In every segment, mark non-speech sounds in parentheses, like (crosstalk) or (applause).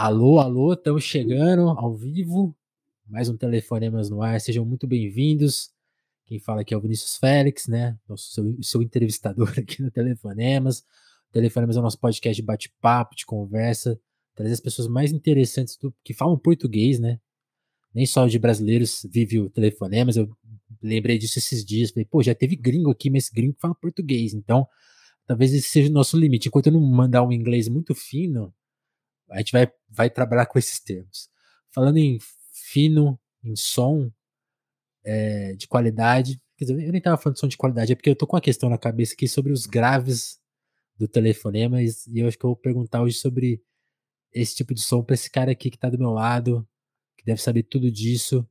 Alô, alô, estamos chegando ao vivo. Mais um Telefonemas no ar. Sejam muito bem-vindos. Quem fala aqui é o Vinícius Félix, né? Nosso, seu, seu entrevistador (laughs) aqui no Telefonemas. O Telefonemas é o nosso podcast de bate-papo, de conversa, trazer as pessoas mais interessantes do, que falam português, né? Nem só de brasileiros vive o Telefonemas. Eu lembrei disso esses dias. Falei, pô, já teve gringo aqui, mas gringo fala português. Então, talvez esse seja o nosso limite. Enquanto eu não mandar um inglês muito fino, a gente vai, vai trabalhar com esses termos. Falando em fino, em som, é, de qualidade. Quer dizer, eu nem estava falando de som de qualidade, é porque eu tô com uma questão na cabeça aqui sobre os graves do telefonema, e eu acho que eu vou perguntar hoje sobre esse tipo de som para esse cara aqui que está do meu lado, que deve saber tudo disso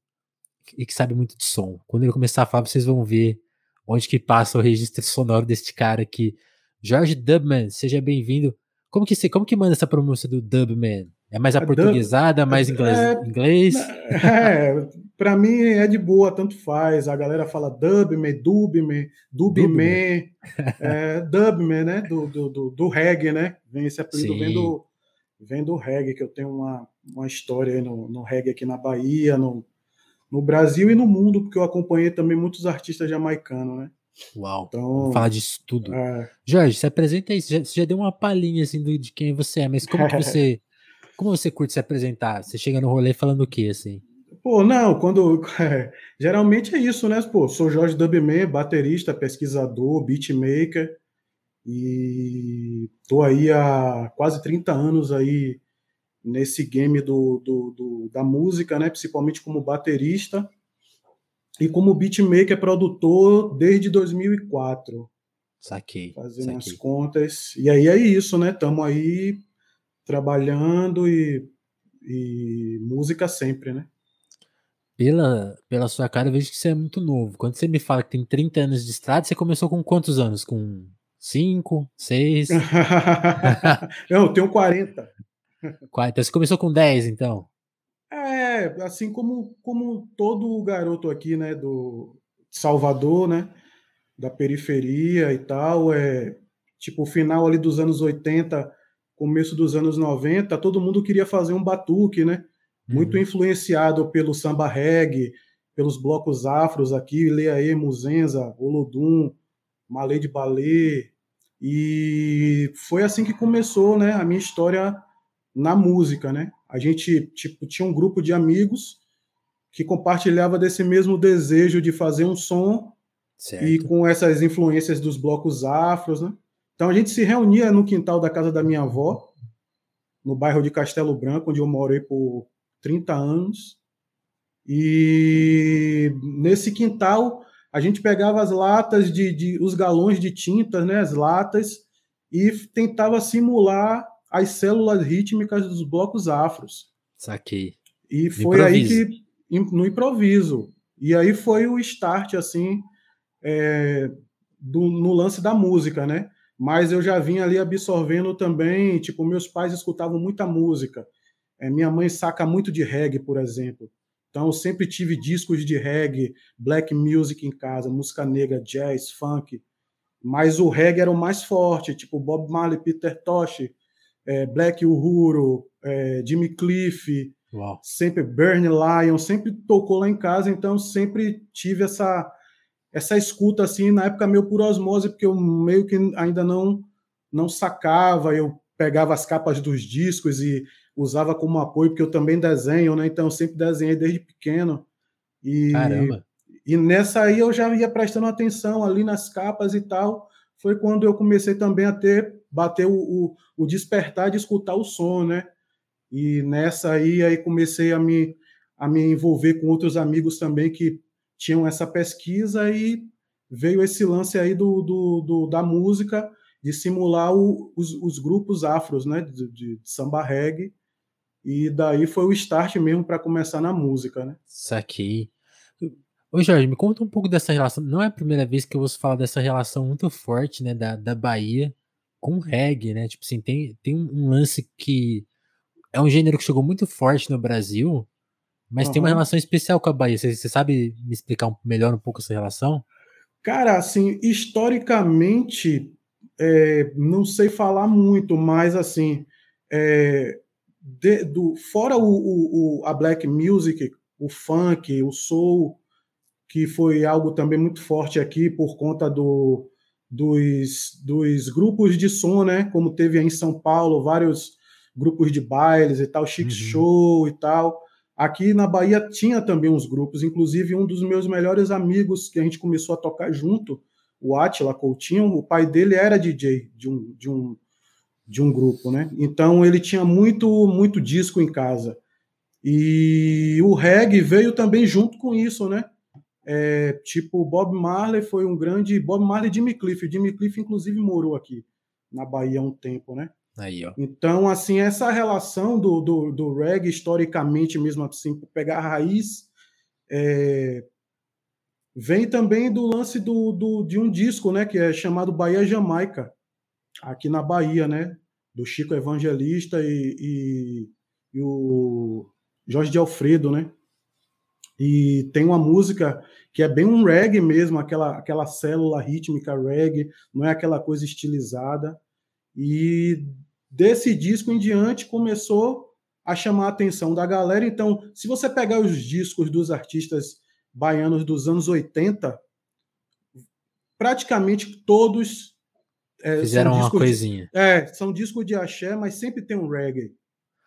e que sabe muito de som. Quando ele começar a falar, vocês vão ver onde que passa o registro sonoro deste cara aqui. Jorge Dubman, seja bem-vindo. Como que você, como que manda essa pronúncia do Dubman? É mais a, portuguesada, dub, mais inglês? É, inglês? É, para mim é de boa, tanto faz. A galera fala Dubman, Dubman, Dubman, é, Dubman, né? Do, do, do, do, reggae, né? Vem esse apelido vem do, vem do reggae, que eu tenho uma, uma história aí no, no reggae aqui na Bahia, no, no Brasil e no mundo, porque eu acompanhei também muitos artistas jamaicanos, né? Uau, então, vamos falar disso tudo. É... Jorge, se apresenta aí, você já, você já deu uma palhinha assim de quem você é, mas como que você (laughs) como você curte se apresentar? Você chega no rolê falando o quê, assim? Pô, não, quando. É, (laughs) geralmente é isso, né? Pô, sou Jorge Dubman, baterista, pesquisador, beatmaker. E tô aí há quase 30 anos aí nesse game do, do, do, da música, né? Principalmente como baterista e como beatmaker produtor desde 2004. Saquei. Fazendo saquei. as contas. E aí é isso, né? Estamos aí trabalhando e, e música sempre, né? Pela, pela sua cara, eu vejo que você é muito novo. Quando você me fala que tem 30 anos de estrada, você começou com quantos anos? Com 5, 6? (laughs) eu tenho 40. Então você começou com 10, então? É, assim como, como todo garoto aqui, né, do Salvador, né, da periferia e tal, é tipo o final ali dos anos 80, começo dos anos 90, todo mundo queria fazer um batuque, né? Muito uhum. influenciado pelo samba reggae, pelos blocos afros aqui, Leaê, Muzenza, Olodum, Malê de Balê, e foi assim que começou, né, a minha história na música, né? A gente tipo tinha um grupo de amigos que compartilhava desse mesmo desejo de fazer um som certo. e com essas influências dos blocos afros, né? Então a gente se reunia no quintal da casa da minha avó, no bairro de Castelo Branco, onde eu morei por 30 anos. E nesse quintal a gente pegava as latas de, de os galões de tintas, né, as latas, e tentava simular as células rítmicas dos blocos afros. Saquei. E foi aí que no improviso. E aí foi o start assim é, do, no lance da música, né? Mas eu já vinha ali absorvendo também, tipo, meus pais escutavam muita música. É, minha mãe saca muito de reggae, por exemplo. Então, eu sempre tive discos de reggae, black music em casa, música negra, jazz, funk. Mas o reggae era o mais forte, tipo Bob Marley, Peter Tosh, é, Black Uhuru, é, Jimmy Cliff, Uau. sempre Bernie Lion, sempre tocou lá em casa, então sempre tive essa essa escuta assim, na época meio por osmose, porque eu meio que ainda não não sacava, eu pegava as capas dos discos e usava como apoio, porque eu também desenho, né? Então eu sempre desenhei desde pequeno. E, Caramba. E nessa aí eu já ia prestando atenção ali nas capas e tal. Foi quando eu comecei também a ter bater o, o, o, despertar de escutar o som, né? E nessa aí, aí comecei a me, a me envolver com outros amigos também que tinham essa pesquisa e veio esse lance aí do, do, do da música, de simular o, os, os, grupos afros, né? De, de, samba reggae. E daí foi o start mesmo para começar na música, né? Saquei. Ô Jorge, me conta um pouco dessa relação. Não é a primeira vez que eu ouço falar dessa relação muito forte, né, da, da Bahia com reggae, né? Tipo assim, tem, tem um lance que é um gênero que chegou muito forte no Brasil, mas uhum. tem uma relação especial com a Bahia. Você, você sabe me explicar melhor um pouco essa relação? Cara, assim, historicamente, é, não sei falar muito, mas assim, é, de, do, fora o, o, o, a black music, o funk, o soul, que foi algo também muito forte aqui por conta do, dos, dos grupos de som, né? Como teve aí em São Paulo, vários grupos de bailes e tal, Chic uhum. Show e tal. Aqui na Bahia tinha também uns grupos, inclusive um dos meus melhores amigos que a gente começou a tocar junto, o Atila Coutinho, o pai dele era DJ de um, de um, de um grupo, né? Então ele tinha muito, muito disco em casa. E o reggae veio também junto com isso, né? É, tipo, Bob Marley foi um grande. Bob Marley e Jimmy Cliff. O Jimmy Cliff, inclusive, morou aqui na Bahia há um tempo, né? Aí, ó. Então, assim, essa relação do, do, do reggae, historicamente mesmo assim, pegar a raiz, é, vem também do lance do, do, de um disco, né, que é chamado Bahia Jamaica, aqui na Bahia, né, do Chico Evangelista e, e, e o Jorge de Alfredo, né? E tem uma música que é bem um reggae mesmo, aquela, aquela célula rítmica reggae, não é aquela coisa estilizada. E desse disco em diante começou a chamar a atenção da galera. Então, se você pegar os discos dos artistas baianos dos anos 80, praticamente todos é, fizeram uma coisinha. De, é, são discos de axé, mas sempre tem um reggae,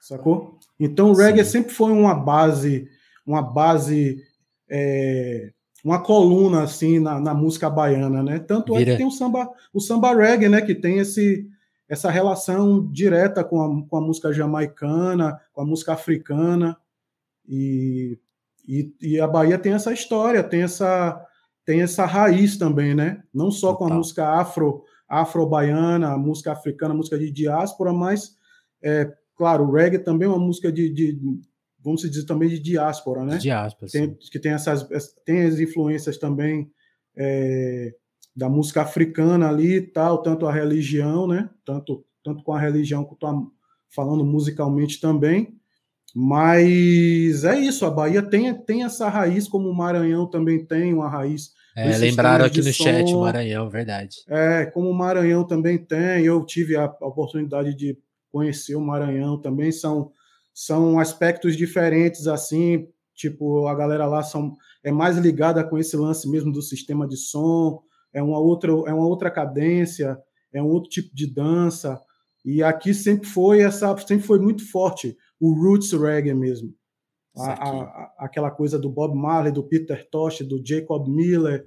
sacou? Então o reggae Sim. sempre foi uma base, uma base, é, uma coluna assim na, na, música baiana, né? Tanto Vira. é que tem o samba, o samba reggae, né? Que tem esse essa relação direta com a, com a música jamaicana, com a música africana. E, e, e, a Bahia tem essa história, tem essa, tem essa raiz também, né? Não só com a música afro, afro-baiana, a música africana, a música de diáspora, mas, é, claro, o reggae também é uma música de, de vamos dizer, também de diáspora, né? Diáspora, tem, que tem essas tem as influências também é, da música africana ali e tal, tanto a religião, né? Tanto, tanto com a religião quanto a, falando musicalmente também. Mas é isso, a Bahia tem, tem essa raiz, como o Maranhão também tem uma raiz. É, lembraram aqui no som. chat o Maranhão, verdade. É, como o Maranhão também tem, eu tive a, a oportunidade de conhecer o Maranhão também, são, são aspectos diferentes, assim, tipo, a galera lá são, é mais ligada com esse lance mesmo do sistema de som, é uma outra, é uma outra cadência, é um outro tipo de dança. E aqui sempre foi essa, sempre foi muito forte o roots reggae mesmo. A, a, aquela coisa do Bob Marley, do Peter Tosh, do Jacob Miller,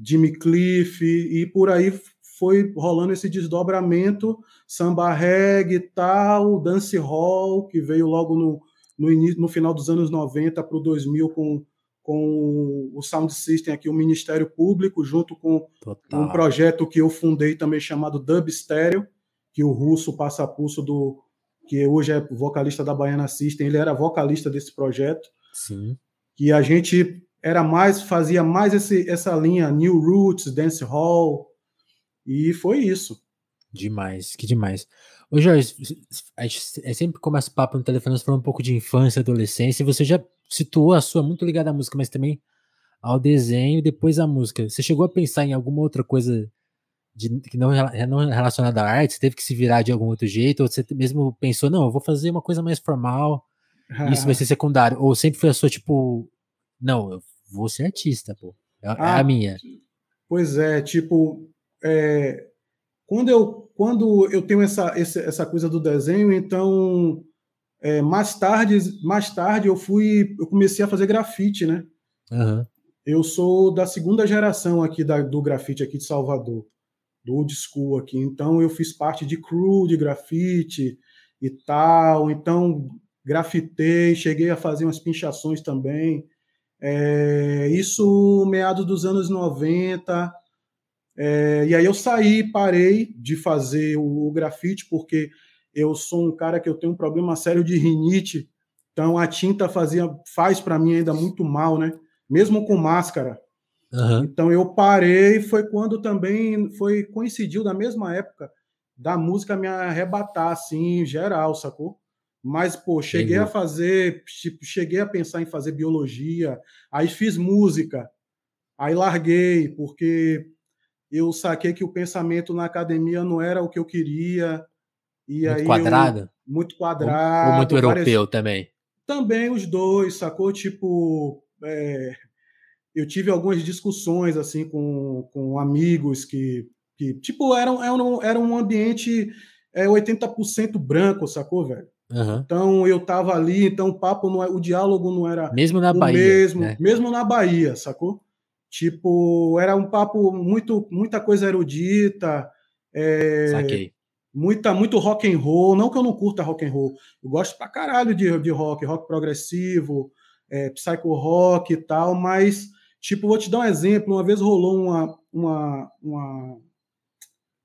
Jimmy Cliff e por aí foi rolando esse desdobramento, samba reggae e tal, dance hall, que veio logo no, no, início, no final dos anos 90 para o 2000 com com o Sound System aqui, o Ministério Público, junto com Total. um projeto que eu fundei também chamado Dub Stereo, que o russo passa pulso do que hoje é vocalista da Baiana System, ele era vocalista desse projeto. Sim. Que a gente era mais fazia mais esse, essa linha New Roots, Dance Hall, e foi isso. Demais, que demais. Ô Jorge, a gente sempre começa o papo no telefone falando um pouco de infância, adolescência, e você já situou a sua muito ligada à música, mas também ao desenho e depois à música. Você chegou a pensar em alguma outra coisa de, que não, não relacionada à arte? Você teve que se virar de algum outro jeito? Ou você mesmo pensou, não, eu vou fazer uma coisa mais formal, (laughs) isso vai ser secundário? Ou sempre foi a sua, tipo, não, eu vou ser artista, pô. É, é ah, a minha. Pois é, tipo, é, quando, eu, quando eu tenho essa, essa, coisa do desenho, então é, mais tarde, mais tarde eu fui, eu comecei a fazer grafite, né? Uhum. Eu sou da segunda geração aqui da, do grafite aqui de Salvador, do old school aqui. Então eu fiz parte de crew de grafite e tal. Então grafitei, cheguei a fazer umas pinchações também. É, isso meados dos anos 90. É, e aí eu saí, parei de fazer o, o grafite porque eu sou um cara que eu tenho um problema sério de rinite, então a tinta fazia faz para mim ainda muito mal, né? Mesmo com máscara. Uhum. Então eu parei, foi quando também foi coincidiu da mesma época da música me arrebatar assim, geral, sacou? Mas pô, cheguei Entendi. a fazer, tipo, cheguei a pensar em fazer biologia, aí fiz música. Aí larguei porque eu saquei que o pensamento na academia não era o que eu queria. E muito aí quadrada? muito quadrado. Ou muito europeu também? Também os dois, sacou? Tipo, é, eu tive algumas discussões assim com, com amigos que, que tipo, eram, eram, era um ambiente é, 80% branco, sacou, velho? Uhum. Então eu tava ali, então o papo não é, o diálogo não era mesmo na Bahia, mesmo, né? mesmo na Bahia, sacou? Tipo, era um papo muito muita coisa erudita, é, Saquei. muita muito rock and roll, não que eu não curta rock and roll, eu gosto pra caralho de, de rock, rock progressivo, é, psycho rock e tal, mas tipo, vou te dar um exemplo, uma vez rolou uma uma, uma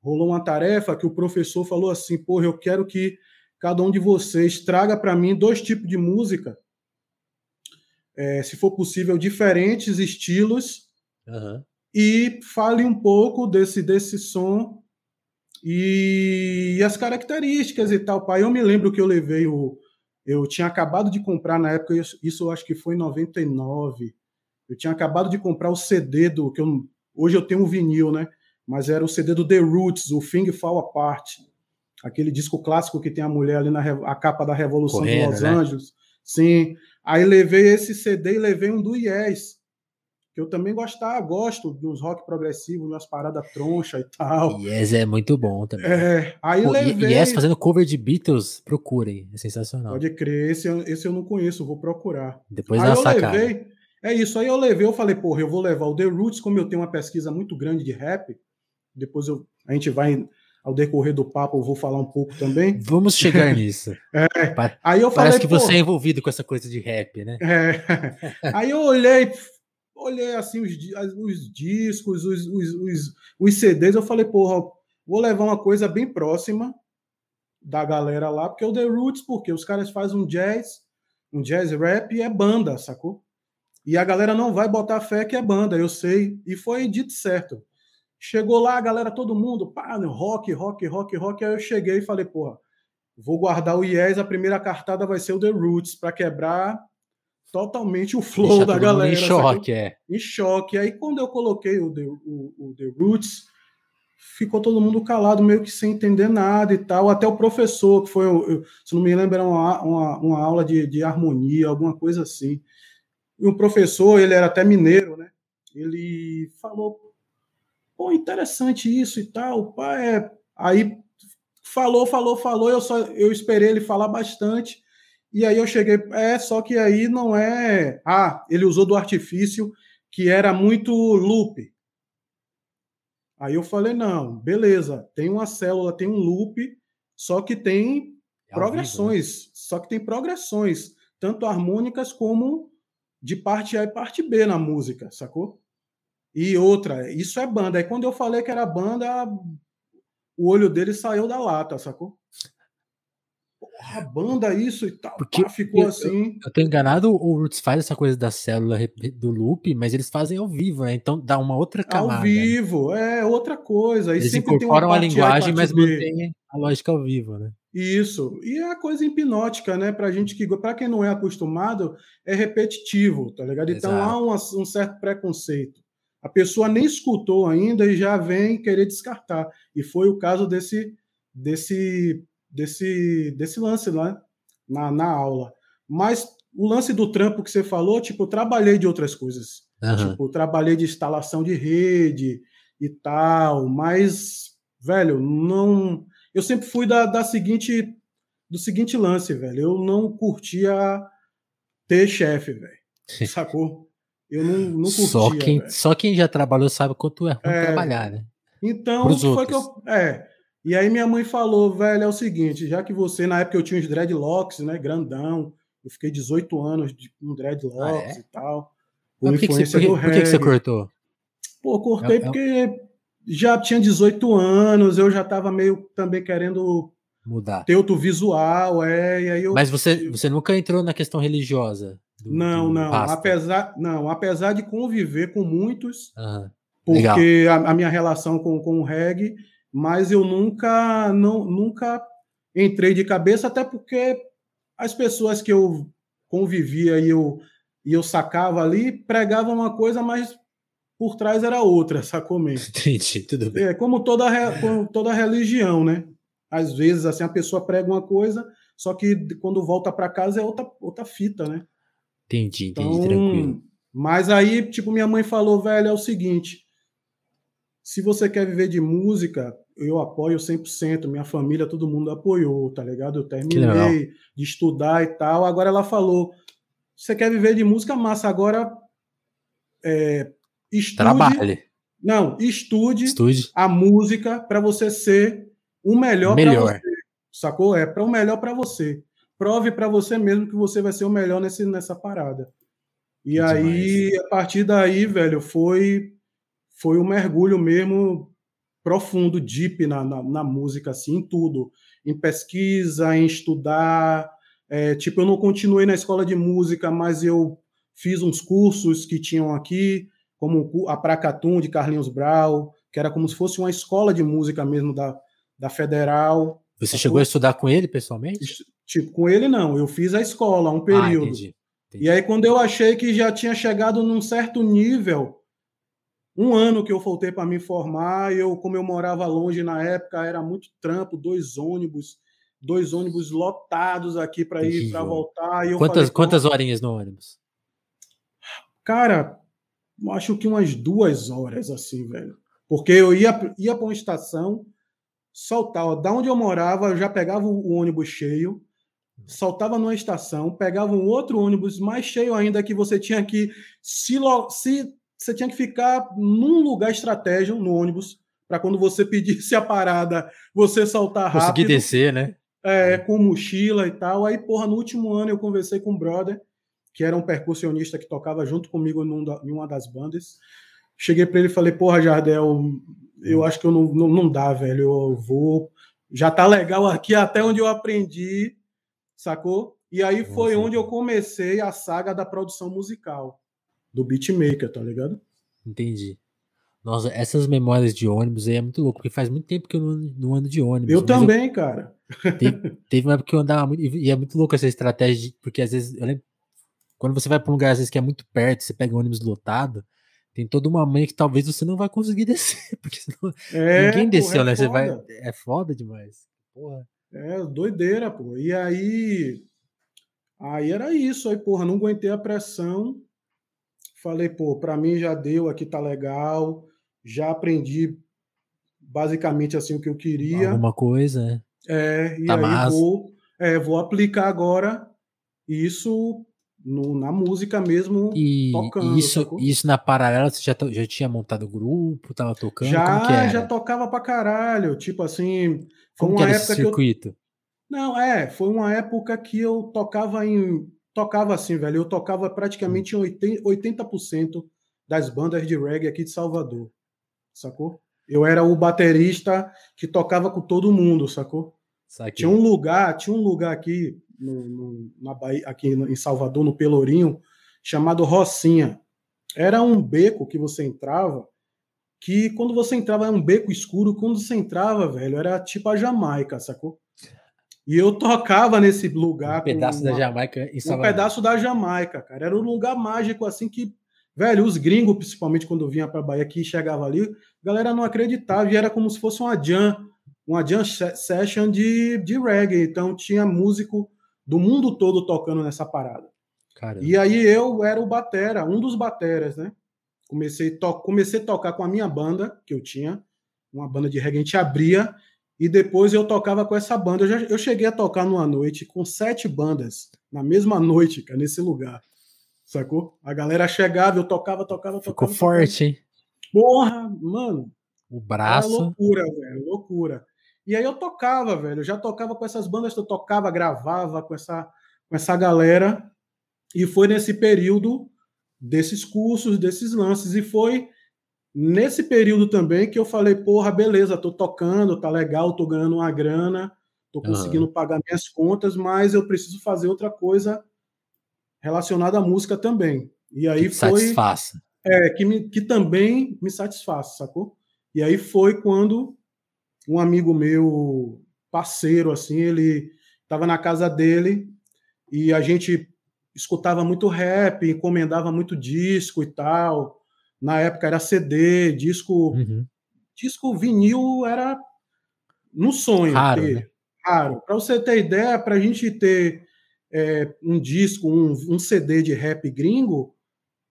rolou uma tarefa que o professor falou assim, porra, eu quero que cada um de vocês traga para mim dois tipos de música, é, se for possível, diferentes estilos, uhum. e fale um pouco desse, desse som e, e, as características e tal. Pai, eu me lembro que eu levei o. Eu tinha acabado de comprar na época, isso, isso eu acho que foi em 99. Eu tinha acabado de comprar o CD do. que eu, Hoje eu tenho um vinil, né? Mas era o CD do The Roots, o Thing Fall Apart aquele disco clássico que tem a mulher ali na a capa da Revolução Correndo, de Los né? Angeles. Sim. Aí levei esse CD e levei um do Yes, que eu também gostava, gosto dos rock progressivos, umas paradas troncha e tal. Yes é muito bom também. É, aí Pô, levei... Yes fazendo cover de Beatles, procurem, é sensacional. Pode crer, esse, esse eu não conheço, vou procurar. Depois aí eu sacada. levei, é isso, aí eu levei, eu falei, porra, eu vou levar o The Roots, como eu tenho uma pesquisa muito grande de rap, depois eu, a gente vai ao decorrer do papo eu vou falar um pouco também. Vamos chegar nisso. (laughs) é, aí eu Parece falei, que você é envolvido com essa coisa de rap, né? É, (laughs) aí eu olhei, olhei assim os, os discos, os, os, os, os CDs, eu falei, porra, vou levar uma coisa bem próxima da galera lá, porque é o The Roots, porque os caras fazem um jazz, um jazz rap e é banda, sacou? E a galera não vai botar fé que é banda, eu sei, e foi dito certo. Chegou lá, a galera, todo mundo, pá, rock, rock, rock, rock. Aí eu cheguei e falei, porra, vou guardar o Yes, a primeira cartada vai ser o The Roots, para quebrar totalmente o flow Deixa da galera. Em choque, é. Em choque. Aí quando eu coloquei o The, o, o The Roots, ficou todo mundo calado, meio que sem entender nada e tal. Até o professor, que foi, eu, se não me lembro, era uma, uma, uma aula de, de harmonia, alguma coisa assim. E um professor, ele era até mineiro, né? Ele falou, pô, interessante isso e tal. Pá, é... Aí falou, falou, falou, eu só eu esperei ele falar bastante. E aí eu cheguei, é, só que aí não é, ah, ele usou do artifício que era muito loop. Aí eu falei, não, beleza, tem uma célula, tem um loop, só que tem é progressões, vivo, né? só que tem progressões, tanto harmônicas como de parte A e parte B na música, sacou? E outra, isso é banda. Aí quando eu falei que era banda, o olho dele saiu da lata, sacou? Porra, banda isso e tal. Porque Pá, ficou eu, assim. Eu, eu tô enganado, o Roots faz essa coisa da célula do loop, mas eles fazem ao vivo, né? Então dá uma outra camada. Ao vivo, é outra coisa. eles incorporam a linguagem, mas mantém a lógica ao vivo, né? Isso. E é a coisa hipnótica, né? Pra gente que, para quem não é acostumado, é repetitivo, tá ligado? Então Exato. há um, um certo preconceito. A pessoa nem escutou ainda e já vem querer descartar. E foi o caso desse desse desse desse lance lá na, na aula. Mas o lance do trampo que você falou, tipo, eu trabalhei de outras coisas. Uhum. Tipo, eu trabalhei de instalação de rede e tal, mas, velho, não. Eu sempre fui da, da seguinte. Do seguinte lance, velho. Eu não curtia ter chefe, velho. (laughs) Sacou? Eu não, não curtia. Só quem, só quem já trabalhou sabe quanto é ruim é, trabalhar, né? Então, Pros foi outros. que eu. É. E aí minha mãe falou, velho, é o seguinte, já que você, na época eu tinha os dreadlocks, né? Grandão. Eu fiquei 18 anos de, com dreadlocks ah, é? e tal. Por, que, que, você, por, que, por que, que, você cortou? Pô, cortei é, é porque já tinha 18 anos, eu já tava meio também querendo mudar. Ter outro visual, é, e aí eu, Mas você, você nunca entrou na questão religiosa? Do, não, do não. Apesar, não, apesar de conviver com muitos, uhum. porque a, a, minha relação com, com o reggae, mas eu nunca, não, nunca entrei de cabeça, até porque as pessoas que eu convivia e eu, e eu sacava ali pregavam uma coisa, mas por trás era outra, sacou mesmo? (laughs) Entendi, tudo bem. É, como toda, como toda religião, né? às vezes assim a pessoa prega uma coisa, só que quando volta para casa é outra, outra fita, né? Entendi, entendi, então, tranquilo. Mas aí, tipo, minha mãe falou, velho, é o seguinte, se você quer viver de música, eu apoio 100%, minha família, todo mundo apoiou, tá ligado? Eu terminei de estudar e tal. Agora ela falou: você quer viver de música, massa, agora é, estude. Trabalhe. Não, estude, estude. a música para você ser o melhor, melhor. para você. Sacou? É para o melhor para você. Prove para você mesmo que você vai ser o melhor nesse, nessa parada. E aí, a partir daí, velho, foi foi um mergulho mesmo profundo, deep na, na, na música, assim, em tudo. Em pesquisa, em estudar. É, tipo, eu não continuei na escola de música, mas eu fiz uns cursos que tinham aqui, como a Pracatum, de Carlinhos Brau, que era como se fosse uma escola de música mesmo da, da Federal. Você chegou a estudar com ele pessoalmente? Tipo, com ele não, eu fiz a escola, um ah, período. Ah, entendi, entendi. E aí, quando eu achei que já tinha chegado num certo nível, um ano que eu voltei para me formar, eu, como eu morava longe na época, era muito trampo, dois ônibus, dois ônibus lotados aqui para ir para voltar. quantas, falei, quantas horinhas no ônibus? Cara, acho que umas duas horas, assim, velho. Porque eu ia, ia para uma estação, soltava, da onde eu morava, eu já pegava o ônibus cheio, soltava numa estação, pegava um outro ônibus mais cheio ainda que você tinha que se, se você tinha que ficar num lugar estratégico no ônibus para quando você pedisse a parada, você saltar rápido. Conseguir descer, né? É, com mochila e tal. Aí, porra, no último ano eu conversei com um brother, que era um percussionista que tocava junto comigo em uma das bandas. Cheguei para ele e falei, porra, Jardel, eu acho que eu não, não, não dá, velho. Eu vou. Já tá legal aqui até onde eu aprendi, sacou? E aí foi Nossa. onde eu comecei a saga da produção musical do beatmaker, tá ligado? Entendi. Nossa, essas memórias de ônibus aí é muito louco, porque faz muito tempo que eu não, não ando de ônibus. Eu também, eu, cara. Teve, (laughs) teve, uma época que eu andava muito, e é muito louco essa estratégia, de, porque às vezes, eu lembro, quando você vai para um lugar às vezes que é muito perto, você pega um ônibus lotado, tem toda uma manha que talvez você não vai conseguir (laughs) descer, porque senão, é, ninguém desceu, é né? Você vai, é foda demais. Porra. É, doideira, pô. E aí, aí era isso, aí, porra, não aguentei a pressão, Falei, pô, para mim já deu, aqui tá legal, já aprendi basicamente assim o que eu queria. Alguma coisa, é. É, e tá aí vou, é, vou aplicar agora isso no, na música mesmo, e tocando. Isso, isso na paralela, você já, já tinha montado grupo, tava tocando? Já, já tocava pra caralho. Tipo assim, foi Como uma época circuito? Que eu... Não, é, foi uma época que eu tocava em tocava assim, velho. Eu tocava praticamente em 80% das bandas de reggae aqui de Salvador, sacou? Eu era o baterista que tocava com todo mundo, sacou? Tinha um lugar, tinha um lugar aqui no, no, na Bahia, aqui em Salvador, no Pelourinho, chamado Rocinha. Era um beco que você entrava, que quando você entrava era um beco escuro, quando você entrava, velho, era tipo a Jamaica, sacou? E eu tocava nesse lugar. Um pedaço uma, da Jamaica em Um pedaço da Jamaica, cara. Era um lugar mágico, assim, que, velho, os gringos, principalmente quando vinha pra Bahia aqui chegava ali, a galera não acreditava. E era como se fosse uma jam, uma jam session de, de reggae. Então tinha músico do mundo todo tocando nessa parada. Caramba. E aí eu era o batera, um dos bateras, né? Comecei, to comecei a tocar com a minha banda, que eu tinha, uma banda de reggae, a gente abria e depois eu tocava com essa banda. Eu, já, eu cheguei a tocar numa noite com sete bandas, na mesma noite, cara, nesse lugar. Sacou? A galera chegava, eu tocava, tocava, Ficou tocava. Ficou forte, hein? Porra, mano. O braço. loucura, velho, loucura. E aí eu tocava, velho. Eu já tocava com essas bandas, eu tocava, gravava com essa, com essa galera. E foi nesse período desses cursos, desses lances. E foi Nesse período também que eu falei, porra, beleza, tô tocando, tá legal, tô ganhando uma grana, tô conseguindo uhum. pagar minhas contas, mas eu preciso fazer outra coisa relacionada à música também. E aí que foi satisfaça. É, que, me, que também me satisfaça, sacou? E aí foi quando um amigo meu, parceiro, assim, ele estava na casa dele e a gente escutava muito rap, encomendava muito disco e tal. Na época era CD, disco. Uhum. Disco vinil era no sonho. Raro, ter, né? Raro. Para você ter ideia, para a gente ter é, um disco, um, um CD de rap gringo,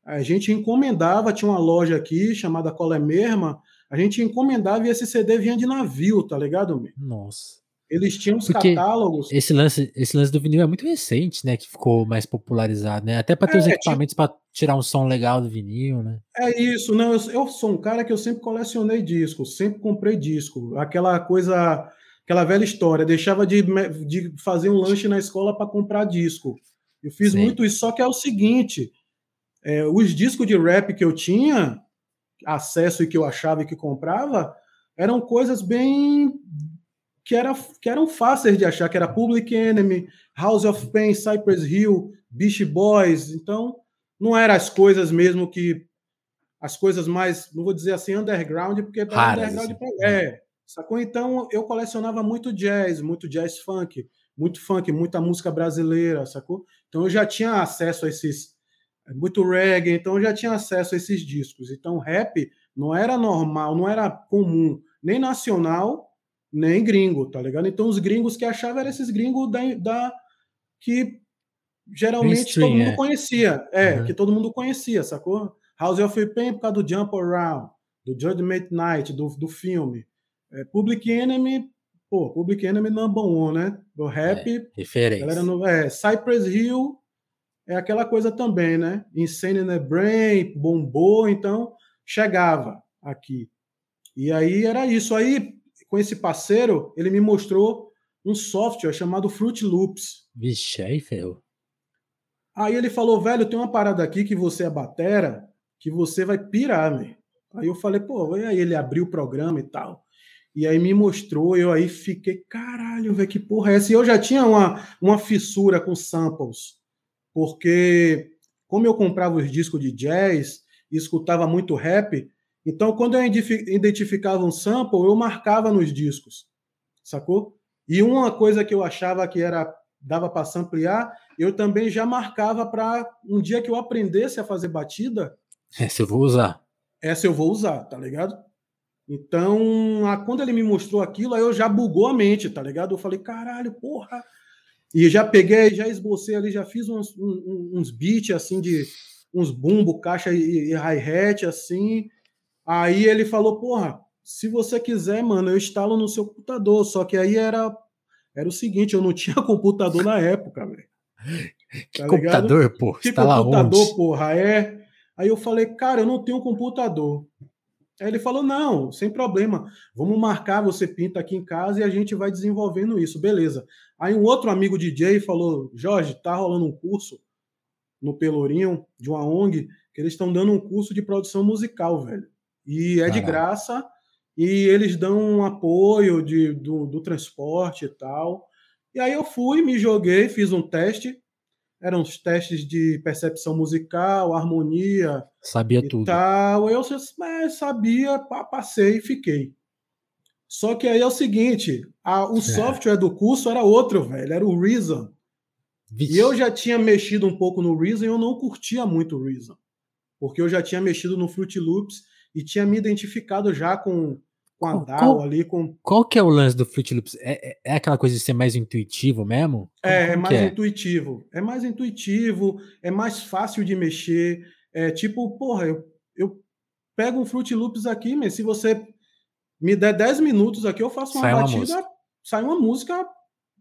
a gente encomendava, tinha uma loja aqui chamada Colé Merma, a gente encomendava e esse CD vinha de navio, tá ligado, meu? Nossa. Eles tinham os Porque catálogos. Esse lance, esse lance do vinil é muito recente, né? Que ficou mais popularizado, né? Até para ter é, os equipamentos tipo... para tirar um som legal do vinil, né? É isso, não. Eu, eu, sou um cara que eu sempre colecionei discos, sempre comprei disco. Aquela coisa, aquela velha história. Deixava de, de fazer um lanche na escola para comprar disco. Eu fiz Sim. muito isso, só que é o seguinte: é, os discos de rap que eu tinha acesso e que eu achava e que comprava eram coisas bem que, era, que eram fáceis de achar, que era Public Enemy, House of Pain, Cypress Hill, Beach Boys. Então, não eram as coisas mesmo que. As coisas mais, não vou dizer assim, underground, porque para underground assim. é. Sacou? Então, eu colecionava muito jazz, muito jazz funk, muito funk, muita música brasileira, sacou? Então, eu já tinha acesso a esses. Muito reggae, então eu já tinha acesso a esses discos. Então, rap não era normal, não era comum, nem nacional nem gringo, tá ligado? Então os gringos que achavam eram esses gringos da, da que geralmente todo mundo é. conhecia, é, uhum. que todo mundo conhecia, sacou? House of Pain por causa do Jump Around, do Judgment Night, do, do filme. É, Public Enemy, pô, Public Enemy number one, né? Do rap. É, referência. Galera no, é, Cypress Hill é aquela coisa também, né? Insane in the Brain, bombou, então chegava aqui. E aí era isso. Aí com esse parceiro, ele me mostrou um software chamado Fruit Loops. Vixe, aí ferrou. Aí ele falou, velho, tem uma parada aqui que você é batera, que você vai pirar, velho. Aí eu falei, pô, aí ele abriu o programa e tal. E aí me mostrou, eu aí fiquei, caralho, velho, que porra é essa? E eu já tinha uma, uma fissura com samples, porque como eu comprava os discos de jazz e escutava muito rap, então, quando eu identificava um sample, eu marcava nos discos, sacou? E uma coisa que eu achava que era dava para samplear, eu também já marcava para um dia que eu aprendesse a fazer batida. Essa eu vou usar. Essa eu vou usar, tá ligado? Então, a, quando ele me mostrou aquilo, aí eu já bugou a mente, tá ligado? Eu falei, caralho, porra. E já peguei, já esbocei ali, já fiz uns, uns, uns beats assim de uns bumbo, caixa e, e hi-hat assim. Aí ele falou, porra, se você quiser, mano, eu instalo no seu computador. Só que aí era, era o seguinte, eu não (laughs) tinha computador na época, velho. Que tá computador, pô? Que tá computador, porra, é. Aí eu falei, cara, eu não tenho computador. Aí ele falou, não, sem problema, vamos marcar, você pinta aqui em casa e a gente vai desenvolvendo isso, beleza. Aí um outro amigo DJ falou, Jorge, tá rolando um curso no Pelourinho, de uma ONG, que eles estão dando um curso de produção musical, velho. E é de graça, e eles dão um apoio de, do, do transporte e tal. E aí eu fui, me joguei, fiz um teste. Eram os testes de percepção musical, harmonia. Sabia e tudo. Tal. Eu sabia, passei e fiquei. Só que aí é o seguinte: a, o é. software do curso era outro, velho, era o Reason. Vixe. E eu já tinha mexido um pouco no Reason e eu não curtia muito o Reason. Porque eu já tinha mexido no Fruit Loops e tinha me identificado já com, com a DAO ali. Com... Qual que é o lance do Fruit Loops? É, é, é aquela coisa de ser mais intuitivo mesmo? É, é mais é? intuitivo. É mais intuitivo, é mais fácil de mexer. É tipo, porra, eu, eu pego um Fruit Loops aqui, mas se você me der 10 minutos aqui, eu faço uma sai batida, uma sai uma música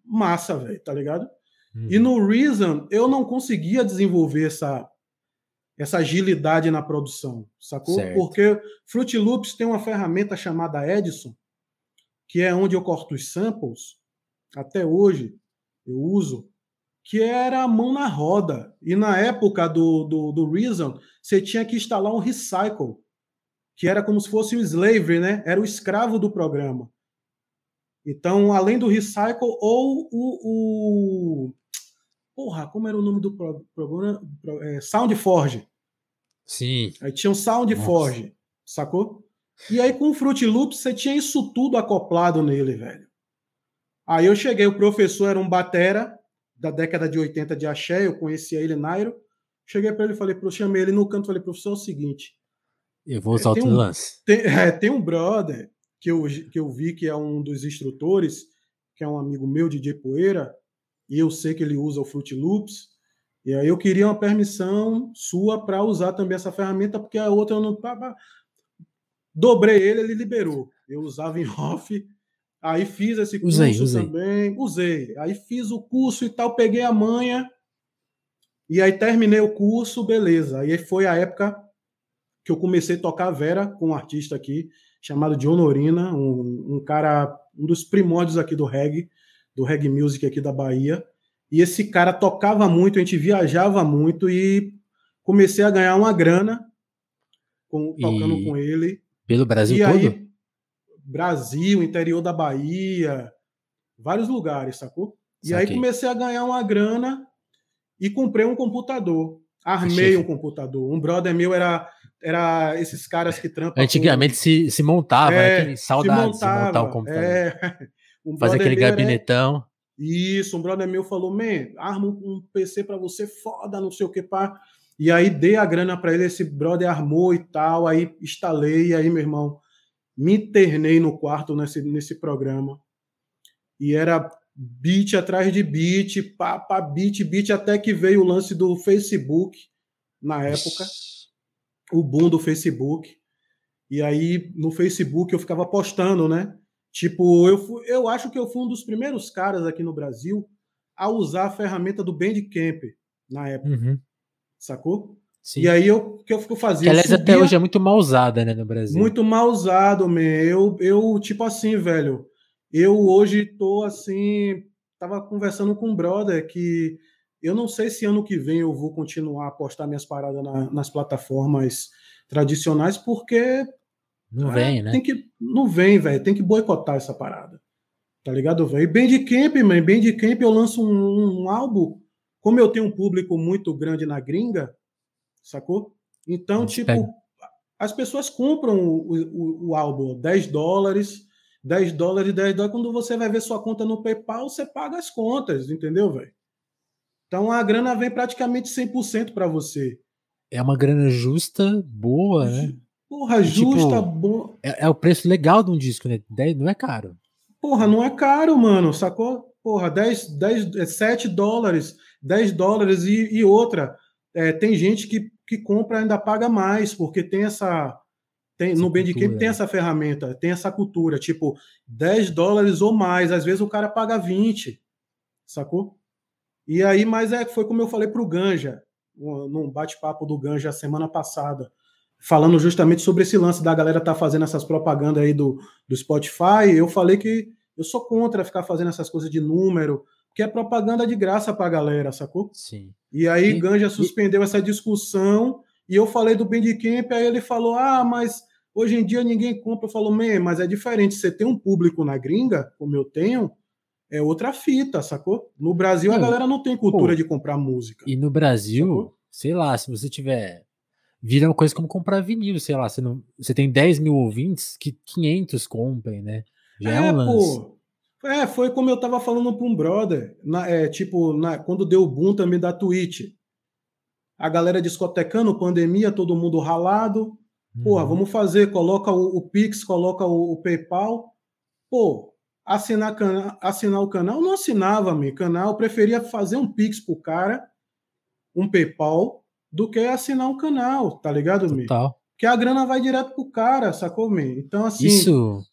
massa, velho, tá ligado? Uhum. E no Reason, eu não conseguia desenvolver essa essa agilidade na produção, sacou? Certo. Porque Fruit Loops tem uma ferramenta chamada Edison, que é onde eu corto os samples, até hoje eu uso, que era a mão na roda. E na época do, do, do Reason, você tinha que instalar um Recycle, que era como se fosse o slavery, né? Era o escravo do programa. Então, além do Recycle, ou o, o Porra, como era o nome do programa? É, SoundForge. Sim. Aí tinha um SoundForge, sacou? E aí com o Fruit Loops você tinha isso tudo acoplado nele, velho. Aí eu cheguei, o professor era um batera da década de 80 de axé, eu conhecia ele, Nairo. Cheguei para ele e falei, chamei ele no canto, falei, professor, é o seguinte. Eu vou usar é, outro um, lance. Tem, (laughs) é, tem um brother que eu, que eu vi que é um dos instrutores, que é um amigo meu, DJ Poeira, e eu sei que ele usa o Fruit Loops, e aí eu queria uma permissão sua para usar também essa ferramenta, porque a outra eu não. Dobrei ele, ele liberou. Eu usava em off, aí fiz esse curso usei, usei. também. Usei. Aí fiz o curso e tal, peguei a manha, e aí terminei o curso, beleza. Aí foi a época que eu comecei a tocar Vera com um artista aqui chamado John Norina, um, um cara, um dos primórdios aqui do reggae, do reggae music aqui da Bahia. E esse cara tocava muito, a gente viajava muito e comecei a ganhar uma grana com, tocando e... com ele. Pelo Brasil e todo? Aí, Brasil, interior da Bahia, vários lugares, sacou? E Saquei. aí comecei a ganhar uma grana e comprei um computador. Armei Achei. um computador. Um brother meu era era esses caras que trampam. Antigamente com... se, se montava, é, né? saudades de montar o computador. É. (laughs) Um Fazer aquele gabinetão. Era... Isso, um brother meu falou: Man, arma um PC para você foda, não sei o que, pá. E aí dei a grana para ele, esse brother armou e tal, aí instalei, e aí, meu irmão, me internei no quarto nesse, nesse programa. E era beat atrás de beat, pá, pá, beat, beat, até que veio o lance do Facebook na época, o boom do Facebook. E aí no Facebook eu ficava postando, né? Tipo, eu, fui, eu acho que eu fui um dos primeiros caras aqui no Brasil a usar a ferramenta do Bandcamp na época. Uhum. Sacou? Sim. E aí eu que eu, eu fazia. Que, aliás, subia, até hoje é muito mal usada, né, no Brasil. Muito mal usado, man. Eu, eu, tipo assim, velho. Eu hoje tô assim. Tava conversando com um brother que eu não sei se ano que vem eu vou continuar a postar minhas paradas na, nas plataformas tradicionais, porque não ah, vem, né? Tem que, não vem, velho. Tem que boicotar essa parada. Tá ligado, velho? Bandcamp, man. Bandcamp eu lanço um, um, álbum. Como eu tenho um público muito grande na gringa, sacou? Então, tipo, pega. as pessoas compram o, o, o, álbum 10 dólares, 10 dólares, 10 dólares. Quando você vai ver sua conta no PayPal, você paga as contas, entendeu, velho? Então a grana vem praticamente 100% para você. É uma grana justa, boa, né? Porra, justa, tipo, boa. É, é, o preço legal de um disco, né? Não é caro. Porra, não é caro, mano, sacou? Porra, 10, 10, 7 dólares, 10 dólares e, e outra. É, tem gente que, que compra ainda paga mais, porque tem essa. Tem, essa no Bandcamp tem essa ferramenta, tem essa cultura, tipo, 10 dólares ou mais. Às vezes o cara paga 20, sacou? E aí, mas é, foi como eu falei pro Ganja, num bate-papo do Ganja semana passada falando justamente sobre esse lance da galera tá fazendo essas propagandas aí do, do Spotify, eu falei que eu sou contra ficar fazendo essas coisas de número, que é propaganda de graça pra galera, sacou? Sim. E aí e, Ganja suspendeu e... essa discussão e eu falei do Bandcamp, aí ele falou: "Ah, mas hoje em dia ninguém compra". Eu falo: "Man, mas é diferente, você tem um público na gringa, como eu tenho, é outra fita, sacou? No Brasil a galera não tem cultura pô, de comprar música. E no Brasil, sacou? sei lá, se você tiver vira uma coisa como comprar vinil, sei lá, você, não, você tem 10 mil ouvintes, que 500 comprem, né? Já é, é um lance. Pô. É, foi como eu tava falando para um brother, na, é, tipo, na, quando deu o boom também da Twitch. A galera discotecando, pandemia, todo mundo ralado. Porra, uhum. vamos fazer, coloca o, o Pix, coloca o, o, PayPal. Pô, assinar, cana, assinar o canal, não assinava, meu canal, preferia fazer um Pix pro cara, um PayPal, do que assinar um canal, tá ligado, Mi? Total. Que a grana vai direto pro cara, sacou, Mi? Então, assim. Isso.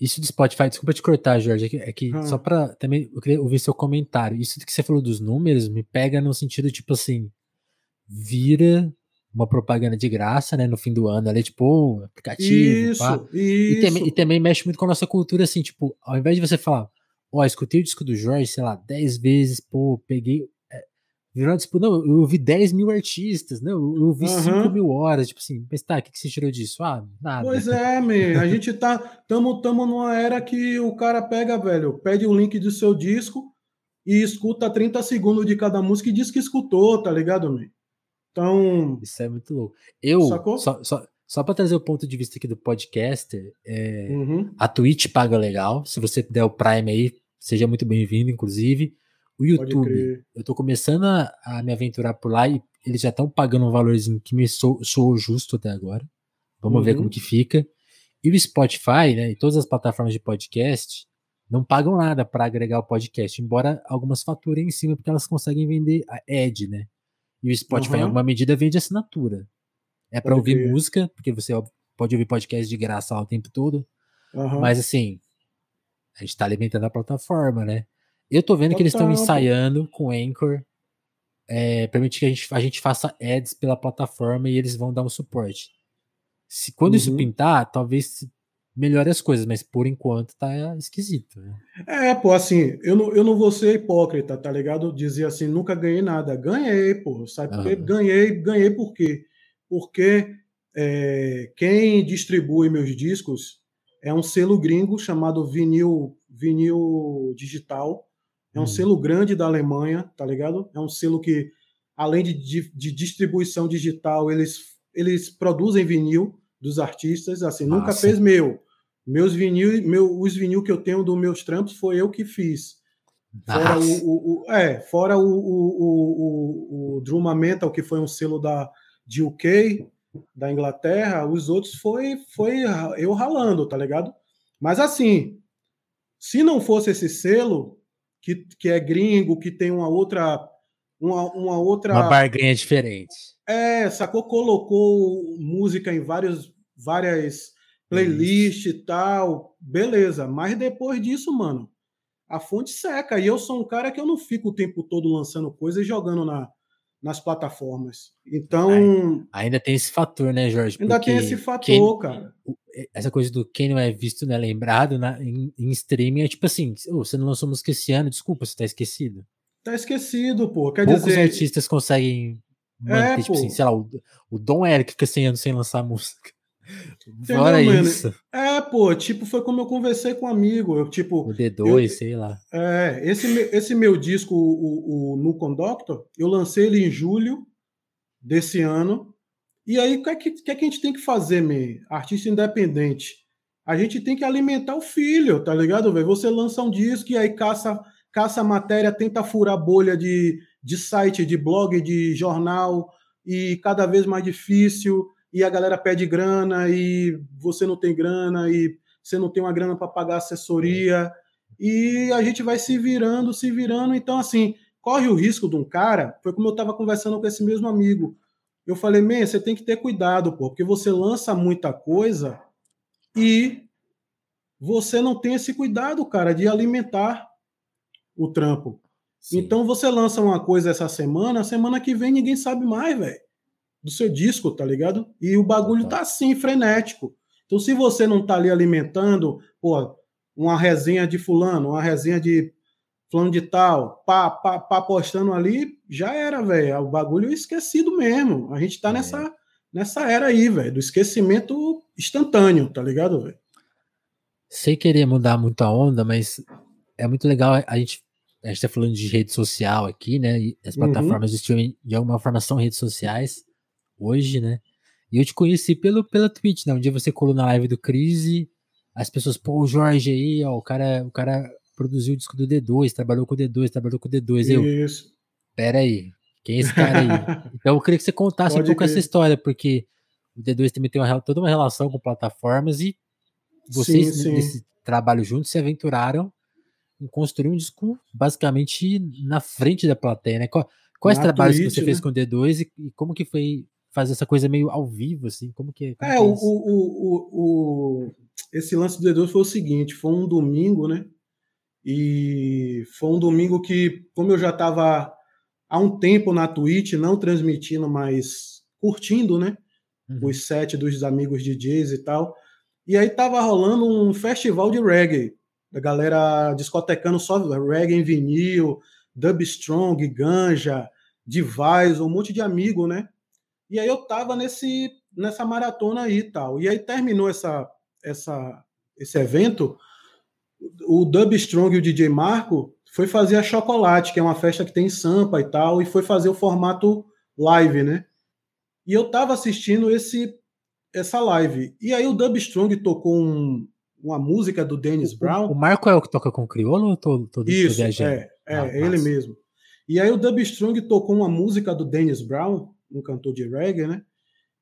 Isso do Spotify, desculpa te cortar, Jorge, é que, é que ah. só pra também eu queria ouvir seu comentário. Isso que você falou dos números me pega no sentido, tipo assim, vira uma propaganda de graça, né, no fim do ano, ali, tipo, aplicativo. Isso, isso. E também, e também mexe muito com a nossa cultura, assim, tipo, ao invés de você falar, ó, oh, escutei o disco do Jorge, sei lá, 10 vezes, pô, peguei Virou, tipo, não, eu ouvi 10 mil artistas, não, eu ouvi uhum. 5 mil horas, tipo assim, mas tá, o que, que você tirou disso? Ah, nada. Pois é, man, a gente tá, tamo, tamo numa era que o cara pega, velho, pede o link do seu disco e escuta 30 segundos de cada música e diz que escutou, tá ligado, man? Então... Isso é muito louco. Eu, Sacou? só, só, só para trazer o ponto de vista aqui do podcaster, é, uhum. a Twitch paga legal, se você der o Prime aí, seja muito bem-vindo, inclusive. O YouTube, eu tô começando a, a, me aventurar por lá e eles já estão pagando um valorzinho que me sou, sou justo até agora. Vamos uhum. ver como que fica. E o Spotify, né, e todas as plataformas de podcast não pagam nada para agregar o podcast, embora algumas faturem em cima porque elas conseguem vender a ad, né? E o Spotify, uhum. em alguma medida, vende assinatura. É para ouvir ver. música, porque você pode ouvir podcast de graça lá o tempo todo. Uhum. Mas assim, a gente está alimentando a plataforma, né? Eu tô vendo Total. que eles estão ensaiando com Anchor, é, permitir que a gente, a gente faça ads pela plataforma e eles vão dar um suporte. Se quando uhum. isso pintar, talvez melhore as coisas, mas por enquanto tá esquisito. Né? É, pô, assim, eu não, eu não vou ser hipócrita, tá ligado? Dizer assim, nunca ganhei nada. Ganhei, pô, sabe? Uhum. Ganhei, ganhei por quê? Porque é, quem distribui meus discos é um selo gringo chamado Vinil, Vinil Digital. É um hum. selo grande da Alemanha, tá ligado? É um selo que, além de, de, de distribuição digital, eles, eles produzem vinil dos artistas. Assim, Nossa. nunca fez meu. Meus vinil, meu, os vinil que eu tenho dos meus trampos foi eu que fiz. Fora o, o, o, é, fora o, o, o, o Druma Mental, que foi um selo da, de UK, da Inglaterra, os outros foi, foi eu ralando, tá ligado? Mas assim, se não fosse esse selo, que, que é gringo, que tem uma outra. Uma, uma outra. Uma barganha diferente. É, sacou? Colocou música em vários, várias playlists e tal. Beleza. Mas depois disso, mano, a fonte seca. E eu sou um cara que eu não fico o tempo todo lançando coisas e jogando na, nas plataformas. Então. Ainda tem esse fator, né, Jorge? Ainda tem esse fator, quem, cara. Essa coisa do quem não é visto, não é lembrado na, em, em streaming é tipo assim: oh, você não lançou música esse ano, desculpa, você tá esquecido. Tá esquecido, pô. Quer Poucos dizer. artistas conseguem manter, é, tipo assim, sei lá, o, o Dom Eric fica 100 anos sem lançar música. Fora isso. É, pô, tipo, foi como eu conversei com um amigo. Eu, tipo, o D2, eu, sei lá. É, esse, esse meu disco, o, o, No Conductor, eu lancei ele em julho desse ano. E aí, o que, é que, que, é que a gente tem que fazer, man? Artista independente. A gente tem que alimentar o filho, tá ligado, velho? Você lança um disco e aí caça, caça matéria, tenta furar bolha de, de site, de blog, de jornal, e cada vez mais difícil e a galera pede grana e você não tem grana e você não tem uma grana para pagar assessoria e a gente vai se virando, se virando. Então, assim, corre o risco de um cara. Foi como eu estava conversando com esse mesmo amigo. Eu falei, man, você tem que ter cuidado, pô, porque você lança muita coisa e você não tem esse cuidado, cara, de alimentar o trampo. Sim. Então você lança uma coisa essa semana, semana que vem ninguém sabe mais, velho do seu disco, tá ligado? E o bagulho tá assim, frenético. Então, se você não tá ali alimentando, pô, uma resenha de fulano, uma resenha de fulano de tal, pá, pá, pá postando ali, já era, velho. O bagulho é esquecido mesmo. A gente tá é. nessa, nessa era aí, velho, do esquecimento instantâneo, tá ligado, velho? Sem querer mudar muito a onda, mas é muito legal a gente a gente tá falando de rede social aqui, né? E as uhum. plataformas uhum. de streaming de alguma forma são redes sociais hoje, né? E eu te conheci pelo, pela Twitch, né? Um dia você colou na live do Crise, as pessoas, pô, o Jorge aí, ó, o cara, o cara produziu o disco do D2, trabalhou com o D2, trabalhou com o D2. Eu, Isso. Pera aí, quem é esse cara aí? (laughs) então eu queria que você contasse Pode um pouco essa história, porque o D2 também tem uma, toda uma relação com plataformas e vocês, sim, sim. nesse trabalho juntos, se aventuraram em construir um disco basicamente na frente da plateia, né? Quais trabalhos Twitch, que você né? fez com o D2 e, e como que foi fazer essa coisa meio ao vivo, assim? Como que como é? o, o, o, o, esse lance do D2 foi o seguinte: foi um domingo, né? E foi um domingo que, como eu já estava há um tempo na Twitch, não transmitindo, mas curtindo, né? Uhum. Os sets dos amigos DJs e tal. E aí tava rolando um festival de reggae. A galera discotecando só reggae em vinil, dub strong, ganja, device, um monte de amigo, né? E aí eu tava nesse, nessa maratona aí e tal. E aí terminou essa, essa, esse evento, o Dub Strong e o DJ Marco foi fazer a Chocolate, que é uma festa que tem Sampa e tal, e foi fazer o formato live, né? E eu tava assistindo esse essa live. E aí o Dub Strong tocou um, uma música do Dennis Brown. O Marco é o que toca com o Criolo ou tô, tô, Isso, é, é, ah, ele mesmo. E aí o Dub Strong tocou uma música do Dennis Brown, um cantor de reggae, né?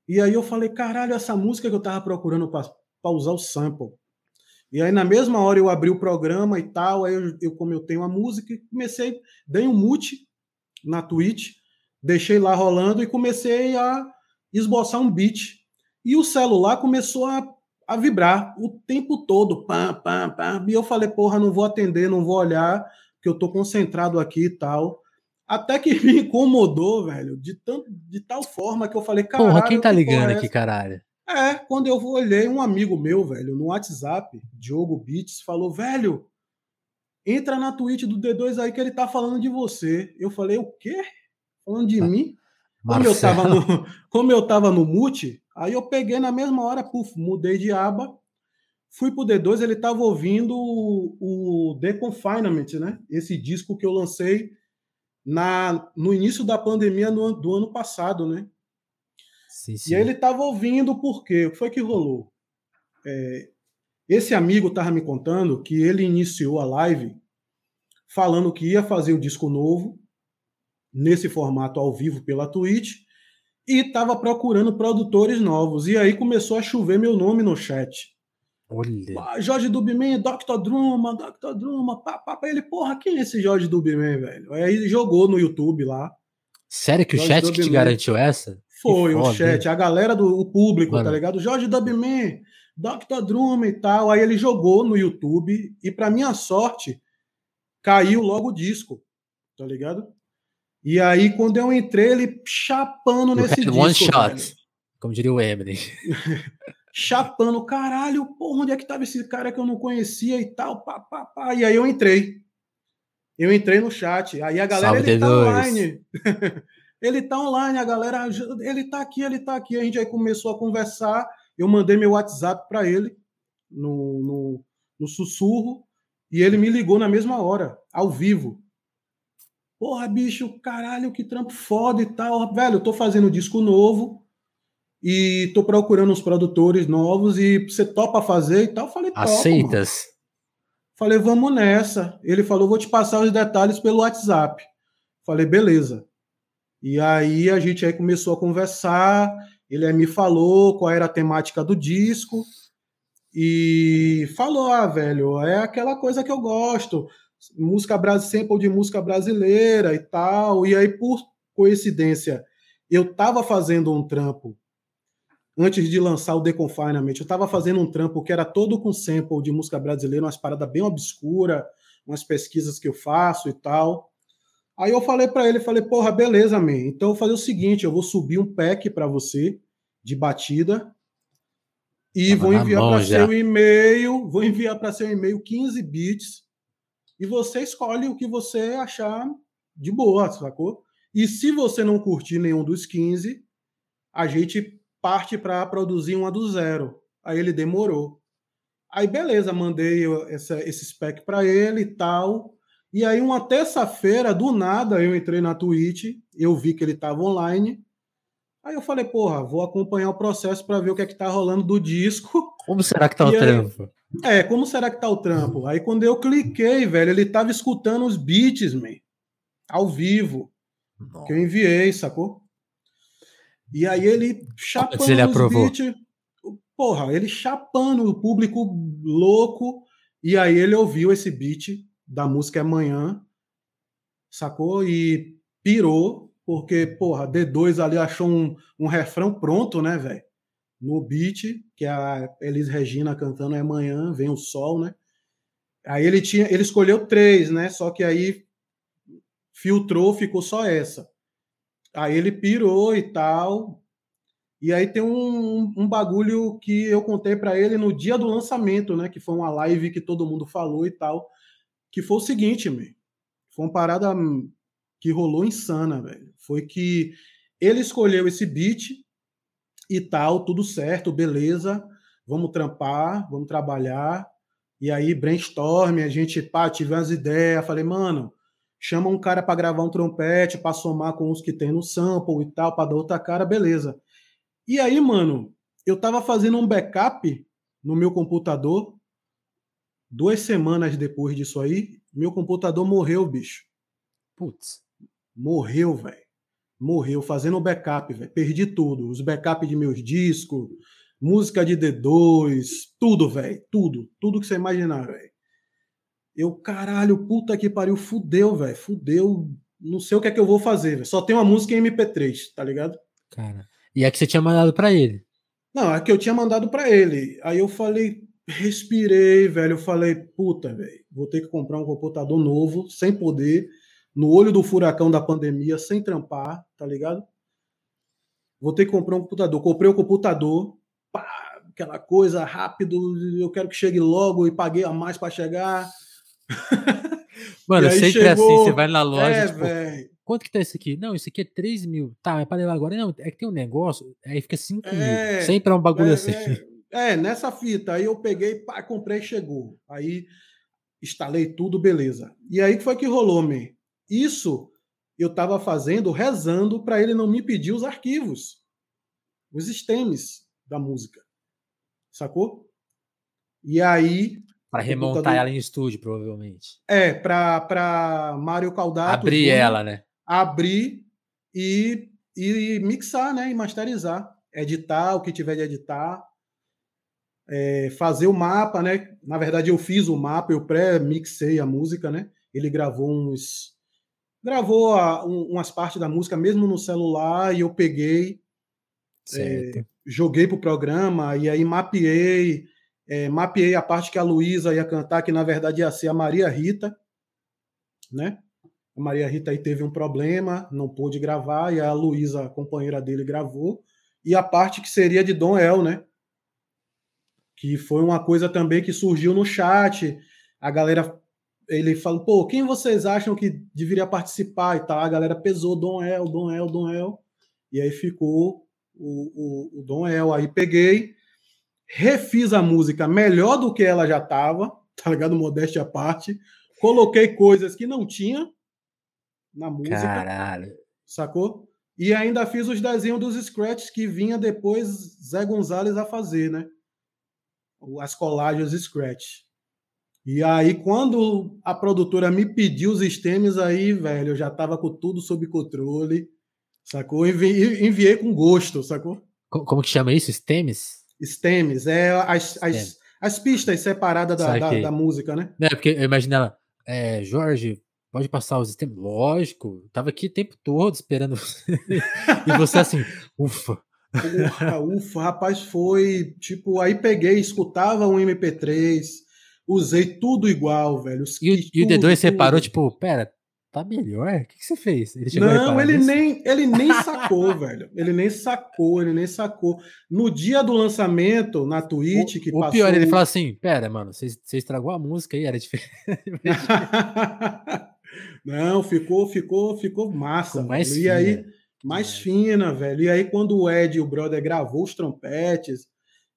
E aí eu falei, caralho, essa música que eu tava procurando para usar o sample. E aí, na mesma hora, eu abri o programa e tal. Aí, eu, eu como eu tenho a música, comecei, dei um mute na Twitch, deixei lá rolando e comecei a esboçar um beat. E o celular começou a, a vibrar o tempo todo. Pam, pam, pam. E eu falei, porra, não vou atender, não vou olhar, porque eu tô concentrado aqui e tal. Até que me incomodou, velho, de, tanto, de tal forma que eu falei, caralho. Porra, quem tá ligando é aqui, caralho? É, quando eu olhei, um amigo meu, velho, no WhatsApp, Diogo Beats, falou, velho, entra na Twitch do D2 aí que ele tá falando de você. Eu falei, o quê? Falando de mim? Como eu, tava no, (laughs) como eu tava no mute, aí eu peguei na mesma hora, puf, mudei de aba, fui pro D2, ele tava ouvindo o, o The Confinement, né? Esse disco que eu lancei na, no início da pandemia no, do ano passado, né? Sim, sim. E aí ele estava ouvindo por quê? O que foi que rolou? É, esse amigo estava me contando que ele iniciou a live falando que ia fazer o disco novo, nesse formato ao vivo pela Twitch, e estava procurando produtores novos. E aí começou a chover meu nome no chat. Olha. Jorge Dubman, Dr. Druma, Dr. Druma, pá, pá, Ele, porra, quem é esse Jorge Dubman, velho? Aí ele jogou no YouTube lá. Sério que Jorge o chat que te garantiu essa? Foi, o chat, a galera do o público, tá Mano. tá ligado? Jorge Dubman, Dr. Drum e tal. Aí ele jogou no YouTube e, para minha sorte, caiu logo o disco, tá ligado? E aí, quando eu entrei, ele chapando nesse disco. One shot, velho. como diria o Emily. (laughs) chapando, caralho, porra, onde é que tava esse cara que eu não conhecia e tal, pá, pá, pá. E aí eu entrei. Eu entrei no chat. Aí a galera, Salve ele tá online. (laughs) Ele tá online, a galera, ele tá aqui, ele tá aqui. A gente aí começou a conversar. Eu mandei meu WhatsApp para ele no, no, no, sussurro e ele me ligou na mesma hora, ao vivo. Porra, bicho, caralho, que trampo foda e tal. Velho, eu tô fazendo disco novo e tô procurando uns produtores novos e você topa fazer e tal. Eu falei, Aceitas? Falei, vamos nessa. Ele falou, vou te passar os detalhes pelo WhatsApp. Falei, beleza. E aí a gente aí começou a conversar, ele me falou qual era a temática do disco e falou, ah, velho, é aquela coisa que eu gosto, música brasileira, sample de música brasileira e tal. E aí por coincidência, eu tava fazendo um trampo antes de lançar o The Confinement, eu tava fazendo um trampo que era todo com sample de música brasileira, umas paradas bem obscura, umas pesquisas que eu faço e tal. Aí eu falei para ele, falei, porra, beleza, man. Então eu vou fazer o seguinte, eu vou subir um pack para você de batida e vou enviar para seu e-mail, vou enviar para seu e-mail 15 bits e você escolhe o que você achar de boa, sacou? E se você não curtir nenhum dos 15, a gente parte para produzir uma do zero. Aí ele demorou. Aí beleza, mandei essa, esse spec para ele e tal. E aí, uma terça-feira, do nada, eu entrei na Twitch, eu vi que ele estava online. Aí eu falei, porra, vou acompanhar o processo para ver o que é que tá rolando do disco. Como será que tá e o aí, trampo? É, como será que tá o trampo? Aí quando eu cliquei, velho, ele tava escutando os beats, man, ao vivo. Nossa. Que eu enviei, sacou? E aí ele chapando ele os beats. Porra, ele chapando o público louco. E aí ele ouviu esse beat da música Amanhã, sacou? E pirou, porque, porra, D2 ali achou um, um refrão pronto, né, velho? No beat, que é a Elis Regina cantando é Amanhã, vem o sol, né? Aí ele tinha, ele escolheu três, né? Só que aí filtrou, ficou só essa. Aí ele pirou e tal. E aí tem um, um bagulho que eu contei para ele no dia do lançamento, né? Que foi uma live que todo mundo falou e tal que foi o seguinte, meu. Foi uma parada que rolou insana, velho. Foi que ele escolheu esse beat e tal, tudo certo, beleza. Vamos trampar, vamos trabalhar. E aí, brainstorm, a gente, pá, tive umas ideias. Falei, mano, chama um cara para gravar um trompete, para somar com os que tem no sample e tal, para dar outra cara, beleza. E aí, mano, eu tava fazendo um backup no meu computador Duas semanas depois disso aí, meu computador morreu, bicho. Putz. Morreu, velho. Morreu, fazendo backup, velho. Perdi tudo. Os backups de meus discos, música de D2, tudo, velho. Tudo. Tudo que você imaginar, velho. Eu, caralho, puta que pariu, fudeu, velho. Fudeu. Não sei o que é que eu vou fazer. Só tem uma música em MP3, tá ligado? Cara. E é que você tinha mandado para ele? Não, é que eu tinha mandado para ele. Aí eu falei, respirei, velho. Eu falei, puta, velho, vou ter que comprar um computador novo, sem poder, no olho do furacão da pandemia, sem trampar, tá ligado? Vou ter que comprar um computador. Comprei o um computador, pá, aquela coisa rápido, eu quero que chegue logo e paguei a mais para chegar. (laughs) Mano, sempre chegou... assim, você vai na loja. É, tipo, quanto que tá esse aqui? Não, isso aqui é 3 mil. Tá, é pra levar agora. Não, é que tem um negócio, aí fica 5 é, mil. Sempre é um bagulho é, assim. É, é, nessa fita. Aí eu peguei, pá, comprei chegou. Aí instalei tudo, beleza. E aí que foi que rolou, man? Isso eu tava fazendo rezando para ele não me pedir os arquivos, os stems da música. Sacou? E aí para remontar computador... ela em estúdio, provavelmente. É, para Mário Caldato. Abrir ela, né? Abrir e, e mixar, né? E masterizar. Editar o que tiver de editar. É, fazer o mapa, né? Na verdade, eu fiz o mapa, eu pré-mixei a música, né? Ele gravou uns. Gravou a, um, umas partes da música mesmo no celular e eu peguei. É, joguei pro programa e aí mapeei é, mapeei a parte que a Luísa ia cantar, que na verdade ia ser a Maria Rita, né? A Maria Rita aí teve um problema, não pôde gravar, e a Luísa, companheira dele, gravou. E a parte que seria de Dom El, né? Que foi uma coisa também que surgiu no chat. A galera, ele falou, pô, quem vocês acham que deveria participar e tal? A galera pesou Dom El, Dom El, Dom El. E aí ficou o, o, o Dom El. Aí peguei, refiz a música melhor do que ela já estava, tá ligado? Modéstia à parte. Coloquei coisas que não tinha na música. Caralho. Sacou? E ainda fiz os desenhos dos scratches que vinha depois Zé Gonzalez a fazer, né? As colagens scratch. E aí, quando a produtora me pediu os stems, aí, velho, eu já tava com tudo sob controle, sacou? Envi enviei com gosto, sacou? Como que chama isso? Stems? Stems, é as, as, as pistas separadas da, da, da, música, né? É, porque eu imagino ela, é, Jorge, pode passar os stems? Lógico, tava aqui o tempo todo esperando (laughs) e você assim, ufa. Ufa, ufa, rapaz, foi tipo, aí peguei, escutava um MP3, usei tudo igual, velho. E, o, e o D2 separou, tipo, pera, tá melhor? O que, que você fez? Ele não, ele nem, ele nem (laughs) sacou, velho. Ele nem sacou, ele nem sacou. No dia do lançamento, na Twitch, o, que o passou... pior, ele falou assim, pera, mano, você, estragou a música aí, era (laughs) diferente. não, ficou, ficou, ficou massa. Ficou mais fina. E aí, mais é. fina, velho. E aí, quando o Ed, o brother, gravou os trompetes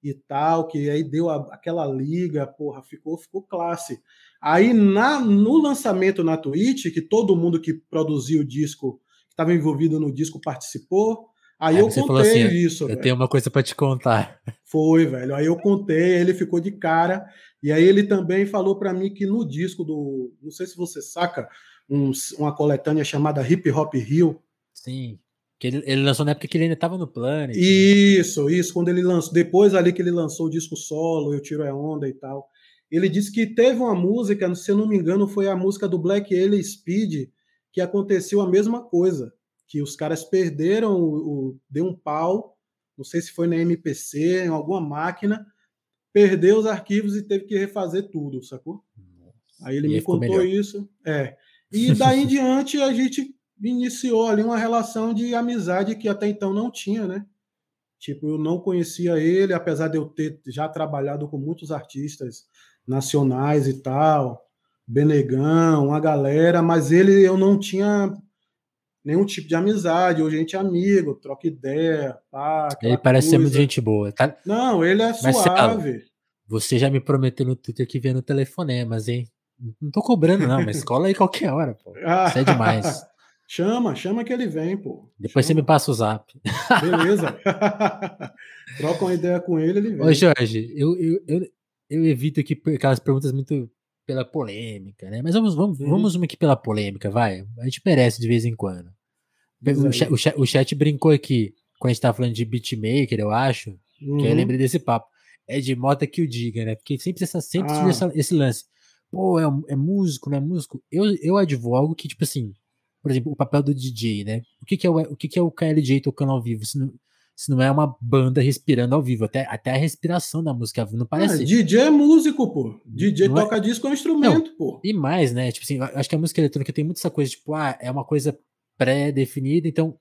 e tal, que aí deu a, aquela liga, porra, ficou, ficou classe. Aí na, no lançamento na Twitch, que todo mundo que produziu o disco, que estava envolvido no disco, participou. Aí é, eu contei assim, isso. Eu velho. tenho uma coisa para te contar. Foi, velho. Aí eu contei, ele ficou de cara. E aí ele também falou para mim que no disco do. Não sei se você saca, um, uma coletânea chamada Hip Hop Hill. Sim. Que ele, ele lançou na época que ele ainda estava no Planet. Isso, isso. Quando ele lançou. Depois ali que ele lançou o disco solo, Eu Tiro a Onda e tal. Ele disse que teve uma música, se eu não me engano, foi a música do Black Alien Speed, que aconteceu a mesma coisa. Que os caras perderam, o, o, deu um pau, não sei se foi na MPC, em alguma máquina, perdeu os arquivos e teve que refazer tudo, sacou? Aí ele e me contou melhor. isso. É. E (laughs) daí em diante a gente iniciou ali uma relação de amizade que até então não tinha, né? Tipo, eu não conhecia ele, apesar de eu ter já trabalhado com muitos artistas nacionais e tal, Benegão, uma galera, mas ele eu não tinha nenhum tipo de amizade. Hoje a gente é amigo, troca ideia. Pá, ele parece coisa. ser muito gente boa. Tá? Não, ele é suave. você já me prometeu no Twitter que vê no telefonemas, hein? Não tô cobrando, não, mas cola aí qualquer hora, pô. Ah. Isso é demais. (laughs) Chama, chama que ele vem, pô. Depois chama. você me passa o zap. Beleza. (laughs) Troca uma ideia com ele, ele vem. Ô, Jorge, eu, eu, eu, eu evito aqui aquelas perguntas muito pela polêmica, né? Mas vamos, vamos, uhum. vamos uma aqui pela polêmica, vai. A gente merece de vez em quando. O chat, o, chat, o chat, brincou aqui, quando a gente tava falando de beatmaker, eu acho. Uhum. Que eu lembrei desse papo. É de Mota que o diga, né? Porque sempre, essa, sempre ah. essa, esse lance. Pô, é, é músico, não é músico? Eu, eu advogo que, tipo assim, por exemplo, o papel do DJ, né? O que, que, é, o, o que, que é o KLJ tocando ao vivo? Se não, se não é uma banda respirando ao vivo, até, até a respiração da música não parece. Ah, DJ é músico, pô. DJ não é toca é... disco é um instrumento, não, pô. E mais, né? Tipo assim, acho que a música eletrônica tem muito essa coisa, tipo, ah, é uma coisa pré-definida, então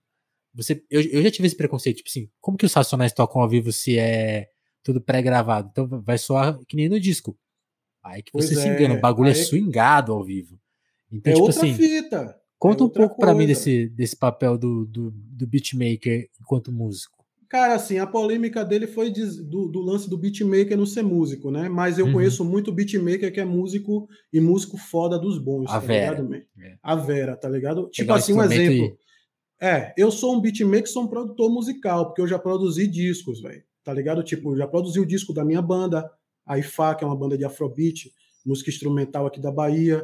você. Eu, eu já tive esse preconceito, tipo assim, como que os Racionais tocam ao vivo se é tudo pré-gravado? Então vai soar que nem no disco. Aí que você pois se engana, o é, bagulho é swingado ao vivo. Então, é tipo outra assim, fita. Conta é um pouco para mim desse, desse papel do, do, do beatmaker enquanto músico. Cara, assim, a polêmica dele foi de, do, do, lance do beatmaker não ser músico, né? Mas eu uhum. conheço muito beatmaker que é músico e músico foda dos bons, a tá Vera. ligado, é. A Vera, tá ligado? Tipo assim, um exemplo. É, eu sou um beatmaker, sou um produtor musical, porque eu já produzi discos, velho. Tá ligado? Tipo, já produzi o disco da minha banda, a IFA, que é uma banda de afrobeat, música instrumental aqui da Bahia,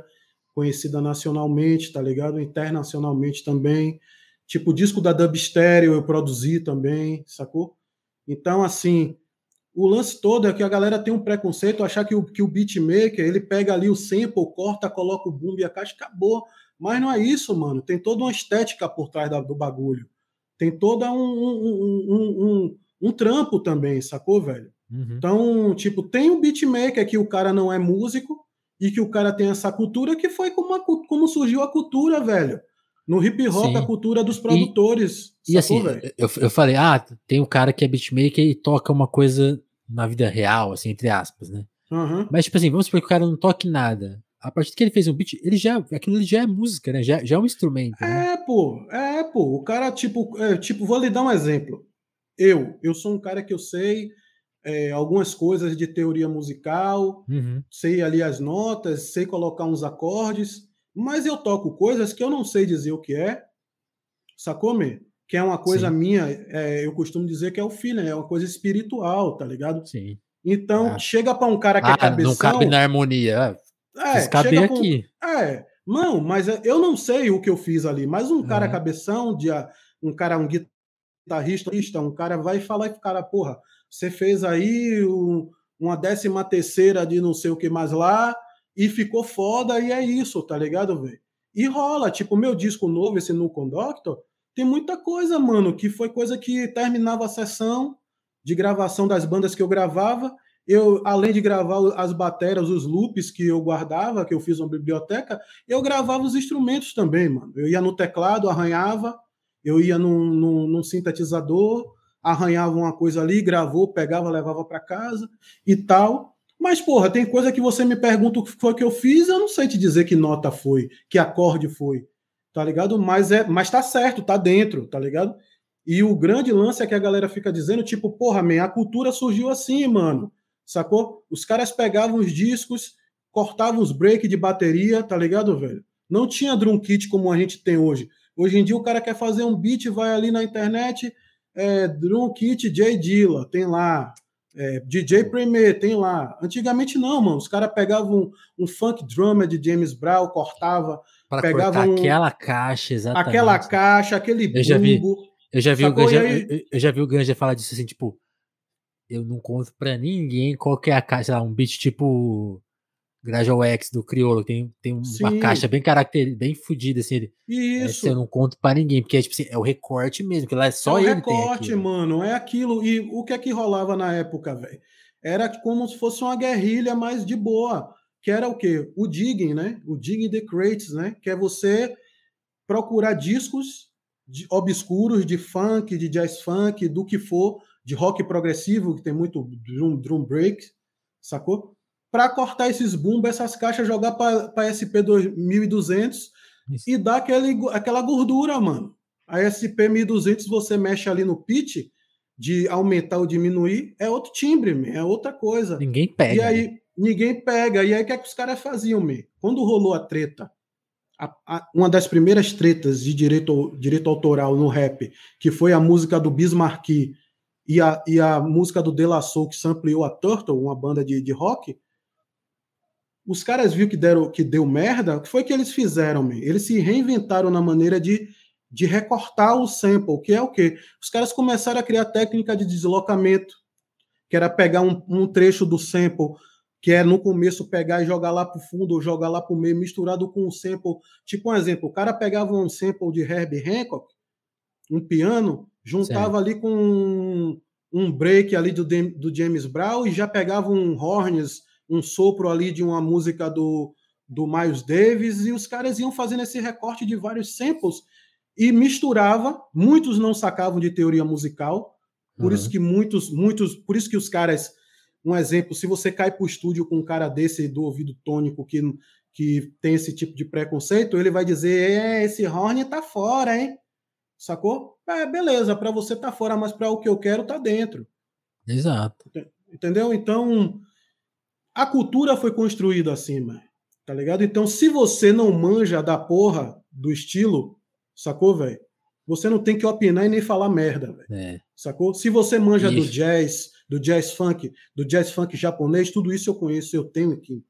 conhecida nacionalmente, tá ligado? Internacionalmente também. Tipo, o disco da Dub Stereo eu produzi também, sacou? Então, assim, o lance todo é que a galera tem um preconceito, achar que o, que o beatmaker, ele pega ali o sample, corta, coloca o boom e a caixa, acabou. Mas não é isso, mano. Tem toda uma estética por trás da, do bagulho. Tem toda um, um, um, um, trampo também, sacou, velho? Uhum. Então, tipo, tem um beatmaker que o cara não é músico e que o cara tem essa cultura que foi como, a, como surgiu a cultura, velho. No hip hop, Sim. a cultura dos produtores. E, e assim, eu, eu falei, ah, tem um cara que é beatmaker e toca uma coisa na vida real, assim, entre aspas, né? Uhum. Mas, tipo assim, vamos supor que o cara não toque nada. A partir que ele fez um beat, ele já, aquilo já é música, né? Já, já é um instrumento. Né? É, pô, é, pô. O cara, tipo, é, tipo, vou lhe dar um exemplo. Eu, eu sou um cara que eu sei é, algumas coisas de teoria musical, uhum. sei ali as notas, sei colocar uns acordes, mas eu toco coisas que eu não sei dizer o que é, sacou, me? Que é uma coisa Sim. minha, é, eu costumo dizer que é o feeling, é uma coisa espiritual, tá ligado? Sim. Então, ah. chega para um cara que é ah, é cabeção... não cabe na harmonia. É, cabe aqui. é, não, mas eu não sei o que eu fiz ali, mas um cara cabeção, de, um cara, um guitarrista, um cara vai falar e cara, porra, você fez aí um, uma décima terceira de não sei o que mais lá, e ficou foda, e é isso, tá ligado, velho? E rola, tipo, meu disco novo, esse No Conductor, tem muita coisa, mano, que foi coisa que terminava a sessão de gravação das bandas que eu gravava. Eu, além de gravar as baterias, os loops que eu guardava, que eu fiz uma biblioteca, eu gravava os instrumentos também, mano. Eu ia no teclado, arranhava, eu ia num, num, num sintetizador, arranhava uma coisa ali, gravou, pegava, levava para casa e tal. Mas, porra, tem coisa que você me pergunta o que foi que eu fiz, eu não sei te dizer que nota foi, que acorde foi, tá ligado? Mas é, mas tá certo, tá dentro, tá ligado? E o grande lance é que a galera fica dizendo, tipo, porra, man, a cultura surgiu assim, mano. Sacou? Os caras pegavam os discos, cortavam os break de bateria, tá ligado, velho? Não tinha drum kit como a gente tem hoje. Hoje em dia o cara quer fazer um beat, vai ali na internet, é, drum kit J Dilla, tem lá. É, DJ Premier, tem lá. Antigamente não, mano. Os caras pegavam um, um, funk drummer de James Brown, cortava. Para pegavam um, aquela caixa, exatamente. Aquela caixa, aquele eu já vi, eu já vi o Ganja, aí... eu, eu, já vi o Ganja falar disso assim, tipo, eu não conto pra ninguém qual que é a caixa, lá, um beat tipo Gradual X do Criolo, tem, tem uma Sim. caixa bem característica, bem fodida, assim. Isso. eu não conto pra ninguém, porque é, tipo assim, é o recorte mesmo, que lá é só é ele. É o recorte, mano, é aquilo. E o que é que rolava na época, velho? Era como se fosse uma guerrilha mais de boa. Que era o quê? O digging, né? O digging the crates, né? Que é você procurar discos de, obscuros de funk, de jazz funk, do que for, de rock progressivo, que tem muito drum, drum break, sacou? Para cortar esses bumbos, essas caixas, jogar para SP 2200 e dar aquele, aquela gordura, mano. A SP 1200 você mexe ali no pitch de aumentar ou diminuir, é outro timbre, é outra coisa. Ninguém pega. E aí, né? ninguém pega. E aí, o que, é que os caras faziam, man? Quando rolou a treta, a, a, uma das primeiras tretas de direito, direito autoral no rap, que foi a música do Bismarck e a, e a música do De La Soul, que sampleou a Turtle, uma banda de, de rock, os caras viram que, deram, que deu merda, o que foi que eles fizeram, man? Eles se reinventaram na maneira de, de recortar o sample, que é o quê? Os caras começaram a criar técnica de deslocamento, que era pegar um, um trecho do sample que é no começo pegar e jogar lá para o fundo ou jogar lá para o meio, misturado com um sample. Tipo um exemplo, o cara pegava um sample de Herbie Hancock, um piano, juntava ali com um, um, break ali do, do James Brown e já pegava um horns, um sopro ali de uma música do, do Miles Davis e os caras iam fazendo esse recorte de vários samples e misturava. Muitos não sacavam de teoria musical, por uhum. isso que muitos, muitos, por isso que os caras um exemplo, se você cai para o estúdio com um cara desse do ouvido tônico que, que tem esse tipo de preconceito, ele vai dizer: é, esse horn tá fora, hein? Sacou? É, beleza, para você tá fora, mas para o que eu quero tá dentro. Exato. Entendeu? Então, a cultura foi construída assim, mano. Tá ligado? Então, se você não manja da porra do estilo, sacou, velho? Você não tem que opinar e nem falar merda, velho. É. Sacou? Se você manja Ixi. do jazz, do jazz funk, do jazz funk japonês, tudo isso eu conheço, eu tenho aqui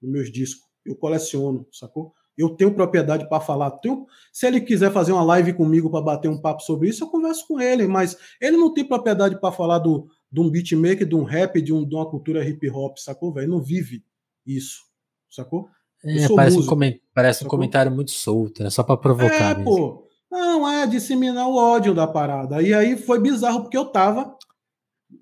nos meus discos. Eu coleciono, sacou? Eu tenho propriedade para falar. Tenho, se ele quiser fazer uma live comigo para bater um papo sobre isso, eu converso com ele, mas ele não tem propriedade para falar do, de um beatmaker, de um rap, de, um, de uma cultura hip hop, sacou, velho? Não vive isso, sacou? É, parece, músico, um, parece um comentário muito solto, né? Só para provocar. É, mesmo. pô. Não, é disseminar o ódio da parada. E aí foi bizarro, porque eu tava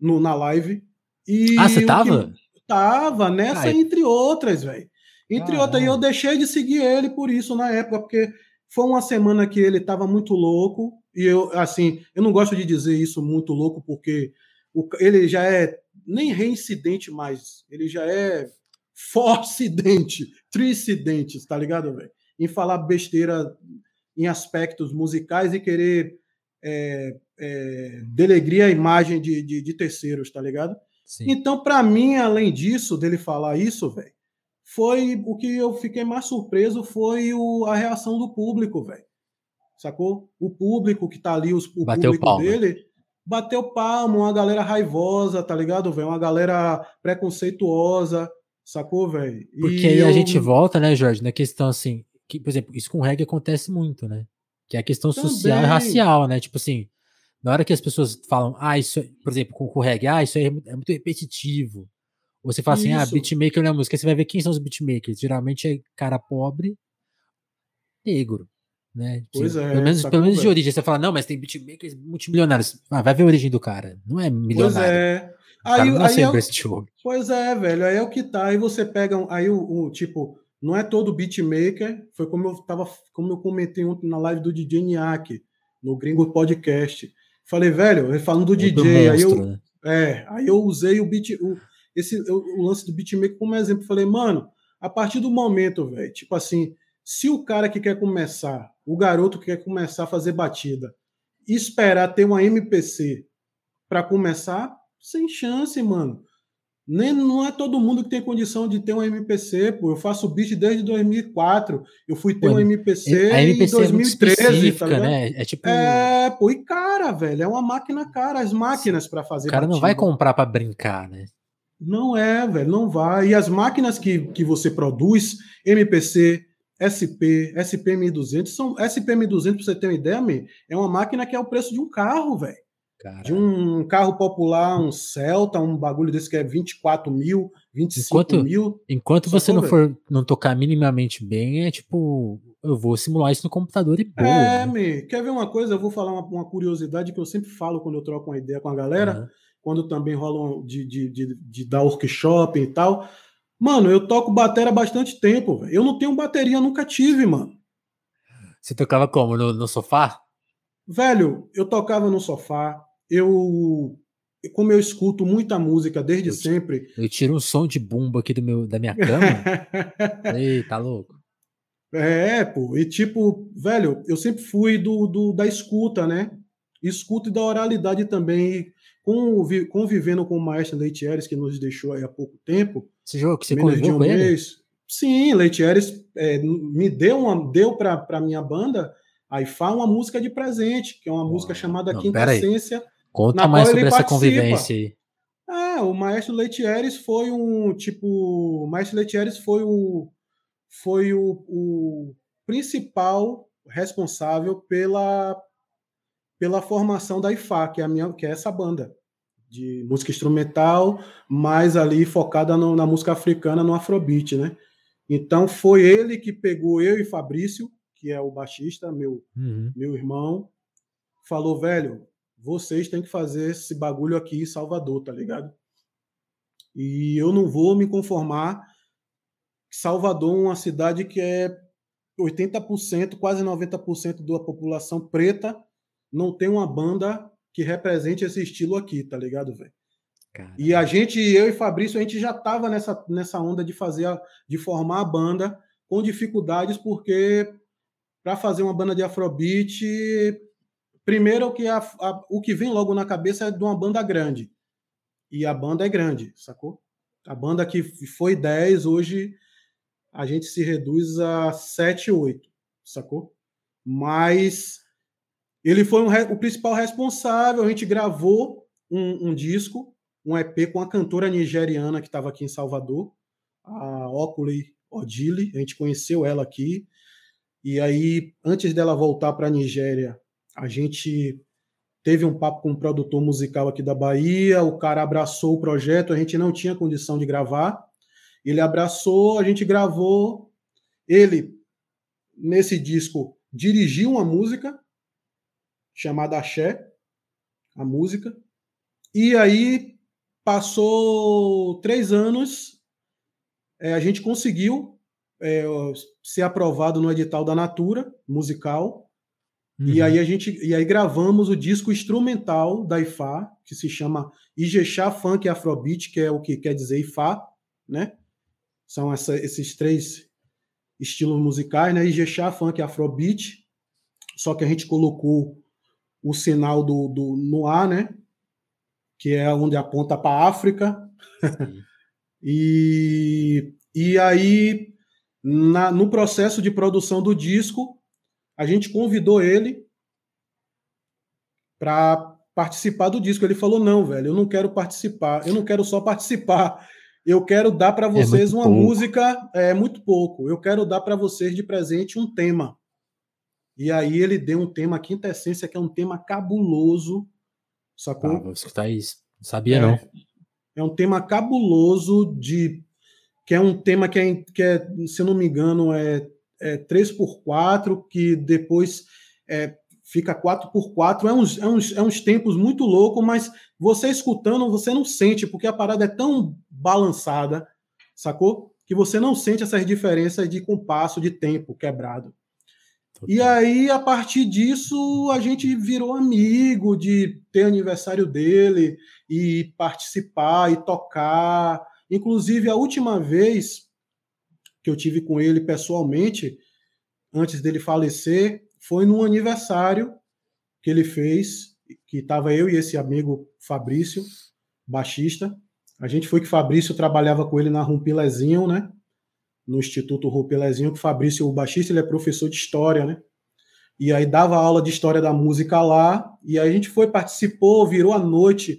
no, na live. E ah, você tava? Tava, nessa, Ai. entre outras, velho. Entre outras, e eu deixei de seguir ele por isso na época, porque foi uma semana que ele tava muito louco. E eu, assim, eu não gosto de dizer isso muito louco, porque o, ele já é nem reincidente mais, ele já é forcidente, (laughs) tricidente, tá ligado, velho? Em falar besteira em aspectos musicais e querer é, é, a imagem de, de, de, terceiros, tá ligado? Sim. Então, para mim, além disso, dele falar isso, velho, foi o que eu fiquei mais surpreso foi o, a reação do público, velho. Sacou? O público que tá ali, os, o bateu público palma. dele, bateu palmo, uma galera raivosa, tá ligado, velho? Uma galera preconceituosa, sacou, velho? Porque aí eu... a gente volta, né, Jorge, na questão assim, que, por exemplo, isso com reggae acontece muito, né? Que é a questão Também. social e racial, né? Tipo assim, na hora que as pessoas falam, ah, isso, é", por exemplo, com, com o reggae, ah, isso é, é muito repetitivo. Ou você fala isso. assim, ah, beatmaker não é música. Você vai ver quem são os beatmakers. Geralmente é cara pobre, negro. Né? Pois é. Pelo menos, pelo menos de origem. Você fala, não, mas tem beatmakers multimilionários. Ah, vai ver a origem do cara. Não é milionário. Pois é. Aí, não aí é, esse Pois é, velho. Aí é o que tá. Aí você pega. Aí o, o tipo não é todo beatmaker, foi como eu tava, como eu comentei ontem na live do DJ Niak, no Gringo Podcast. Falei, velho, falando do DJ, monstro, aí eu né? é, aí eu usei o beat, o, esse o, o lance do beatmaker como exemplo. Falei, mano, a partir do momento, velho, tipo assim, se o cara que quer começar, o garoto que quer começar a fazer batida, esperar ter uma MPC para começar, sem chance, mano. Nem, não é todo mundo que tem condição de ter um MPC, pô. Eu faço beat desde 2004. Eu fui ter pô, um MPC, a MPC em 2013, é tá né? É tipo. É, pô, e cara, velho, é uma máquina cara, as máquinas para fazer. O cara batida. não vai comprar para brincar, né? Não é, velho, não vai. E as máquinas que, que você produz, MPC, SP, SP 1200, são SP 1200, pra você ter uma ideia, man, é uma máquina que é o preço de um carro, velho. De um carro popular, um Celta, um bagulho desse que é 24 mil, 25 enquanto, mil. Enquanto você não for não tocar minimamente bem, é tipo, eu vou simular isso no computador e. É, né? me, quer ver uma coisa? Eu vou falar uma, uma, curiosidade que eu sempre falo quando eu troco uma ideia com a galera, uhum. quando também rolam de, de, de, de dar workshop e tal. Mano, eu toco bateria há bastante tempo, véio. Eu não tenho bateria, nunca tive, mano. Você tocava como? No, no sofá? Velho, eu tocava no sofá, eu como eu escuto muita música desde eu, sempre. Eu tiro um som de bumbo aqui do meu, da minha cama. (laughs) Ei, tá louco? É, pô. E tipo, velho, eu sempre fui do, do da escuta, né? Escuta e da oralidade também. Convi, convivendo com o maestro Leitieres, que nos deixou aí há pouco tempo. Esse jogo que você conviveu um com ele? Mês. Sim, Leitieres é, me deu uma deu para minha banda a IFA uma música de presente, que é uma música chamada Não, Quinta Essência Conta mais sobre essa participa. convivência aí. Ah, o Maestro Leitieres foi um tipo. O Maestro Leitieres foi o, foi o, o principal responsável pela, pela formação da IFA, que é, a minha, que é essa banda. De música instrumental, mais ali focada no, na música africana, no afrobeat, né? Então foi ele que pegou eu e Fabrício, que é o baixista, meu, uhum. meu irmão, falou, velho, vocês têm que fazer esse bagulho aqui em Salvador, tá ligado? E eu não vou me conformar. Salvador é uma cidade que é 80%, quase 90% da população preta não tem uma banda que represente esse estilo aqui, tá ligado, velho? E a gente, eu e Fabrício, a gente já tava nessa, nessa onda de fazer, a, de formar a banda com dificuldades, porque para fazer uma banda de Afrobeat, primeiro o que, a, a, o que vem logo na cabeça é de uma banda grande. E a banda é grande, sacou? A banda que foi 10, hoje a gente se reduz a 7, 8, sacou? Mas ele foi um, o principal responsável. A gente gravou um, um, disco, um EP com a cantora nigeriana que estava aqui em Salvador, a Oculi Odile. A gente conheceu ela aqui. E aí, antes dela voltar para a Nigéria, a gente teve um papo com um produtor musical aqui da Bahia. O cara abraçou o projeto. A gente não tinha condição de gravar. Ele abraçou, a gente gravou. Ele, nesse disco, dirigiu uma música chamada Axé, a música. E aí passou três anos, é, a gente conseguiu é, ser aprovado no edital da Natura musical. Uhum. E aí a gente e aí gravamos o disco instrumental da IFA, que se chama Ijexá Funk Afrobeat, que é o que quer dizer IFA, né? São essa, esses três estilos musicais, né? Ijexá Funk Afrobeat. Só que a gente colocou o sinal do, do no ar, né? Que é onde aponta para a África. (laughs) e, e aí, na, no processo de produção do disco, a gente convidou ele para participar do disco. Ele falou: não, velho, eu não quero participar, eu não quero só participar. Eu quero dar para é vocês é uma pouco. música, é muito pouco. Eu quero dar para vocês de presente um tema. E aí ele deu um tema, Quinta Essência, que é um tema cabuloso, sacou? Ah, vou escutar isso. Não sabia, é, não. É um tema cabuloso de... Que é um tema que é, que é se eu não me engano, é, é 3x4, que depois é, fica 4x4. É uns, é, uns, é uns tempos muito loucos, mas você escutando, você não sente, porque a parada é tão balançada, sacou? Que você não sente essas diferenças de compasso, de tempo quebrado. E aí, a partir disso, a gente virou amigo de ter aniversário dele e participar e tocar. Inclusive, a última vez que eu tive com ele pessoalmente, antes dele falecer, foi num aniversário que ele fez, que estava eu e esse amigo Fabrício, baixista. A gente foi que Fabrício trabalhava com ele na Rumpilezinho, né? No Instituto Rupelezinho, que o Fabrício, o baixista, ele é professor de história, né? E aí dava aula de história da música lá, e aí a gente foi, participou, virou a noite,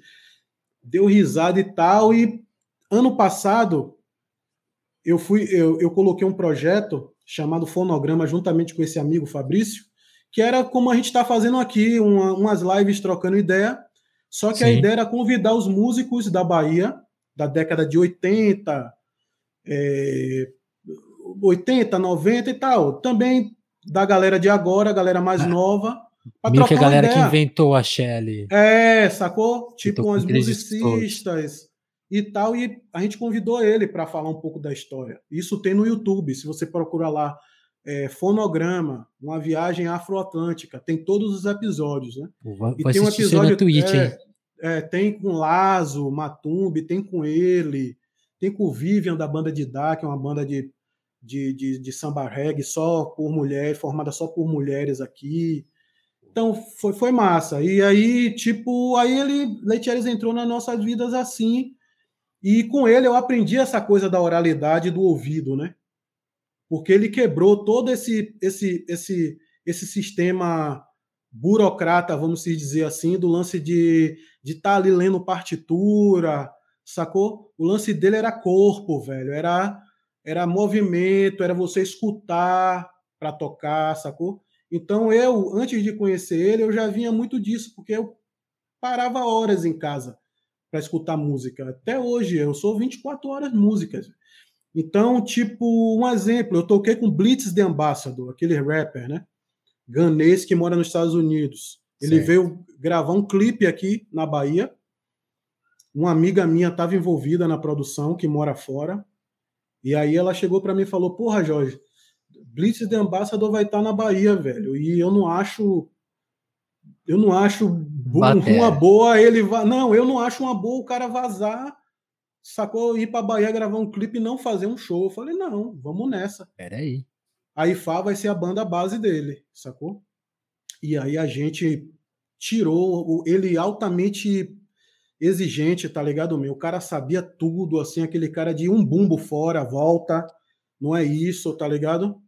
deu risada e tal, e ano passado eu fui, eu, eu coloquei um projeto chamado Fonograma juntamente com esse amigo Fabrício, que era como a gente está fazendo aqui, uma, umas lives trocando ideia, só que Sim. a ideia era convidar os músicos da Bahia, da década de 80, é, 80, 90 e tal. Também da galera de agora, a galera mais é. nova. Meio que a galera que inventou a Shelly. É, sacou? Tipo, umas musicistas e tal. E a gente convidou ele para falar um pouco da história. Isso tem no YouTube. Se você procurar lá, é, Fonograma, uma viagem afroatlântica, tem todos os episódios, né? Vou e tem um episódio. Twitch, é, é, tem com Lazo, Matumbi, tem com ele, tem com o Vivian da banda de Dá, que é uma banda de de, de, de samba reggae só por mulher, formada só por mulheres aqui. Então foi, foi massa. E aí, tipo, aí ele, Leitieres entrou nas nossas vidas assim. E com ele eu aprendi essa coisa da oralidade do ouvido, né? Porque ele quebrou todo esse esse esse esse sistema burocrata, vamos dizer assim, do lance de de estar tá ali lendo partitura, sacou? O lance dele era corpo, velho, era era movimento, era você escutar para tocar, sacou? Então eu, antes de conhecer ele, eu já vinha muito disso, porque eu parava horas em casa para escutar música. Até hoje, eu sou 24 horas músicas. Então, tipo, um exemplo, eu toquei com Blitz The Ambassador, aquele rapper, né? Ganês que mora nos Estados Unidos. Ele certo. veio gravar um clipe aqui na Bahia. Uma amiga minha estava envolvida na produção, que mora fora. E aí ela chegou para mim e falou: Porra, Jorge, Blitz The Ambassador vai estar tá na Bahia, velho. E eu não acho. Eu não acho uma boa ele. Va... Não, eu não acho uma boa o cara vazar, sacou? Ir pra Bahia gravar um clipe e não fazer um show. Eu falei: Não, vamos nessa. Peraí. A IFA vai ser a banda base dele, sacou? E aí a gente tirou ele altamente exigente, tá ligado, meu? O cara sabia tudo, assim, aquele cara de um bumbo fora, volta, não é isso, tá ligado?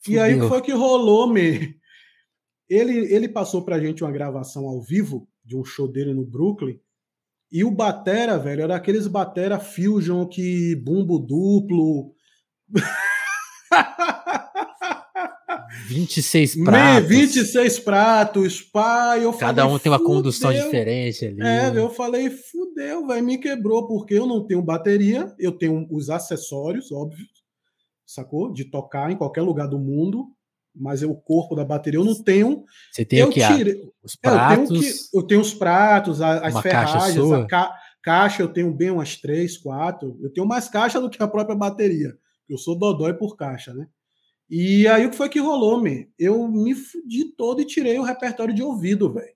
Fudeu. E aí foi que rolou, me. Ele, ele passou pra gente uma gravação ao vivo de um show dele no Brooklyn. E o batera, velho, era aqueles batera fusion que bumbo duplo. (laughs) 26 pratos. 26 pratos, pai. Eu Cada falei, um tem uma condução diferente ali. É, eu falei, fudeu, vai me quebrou, porque eu não tenho bateria, eu tenho os acessórios, óbvio, sacou? De tocar em qualquer lugar do mundo, mas o corpo da bateria eu não tenho. Você tem eu o que? Os pratos? Eu tenho, que, eu tenho os pratos, as ferragens, a ca, caixa, eu tenho bem umas três, quatro. Eu tenho mais caixa do que a própria bateria. Eu sou dodói por caixa, né? E aí o que foi que rolou, man? Eu me fudi todo e tirei o repertório de ouvido, velho.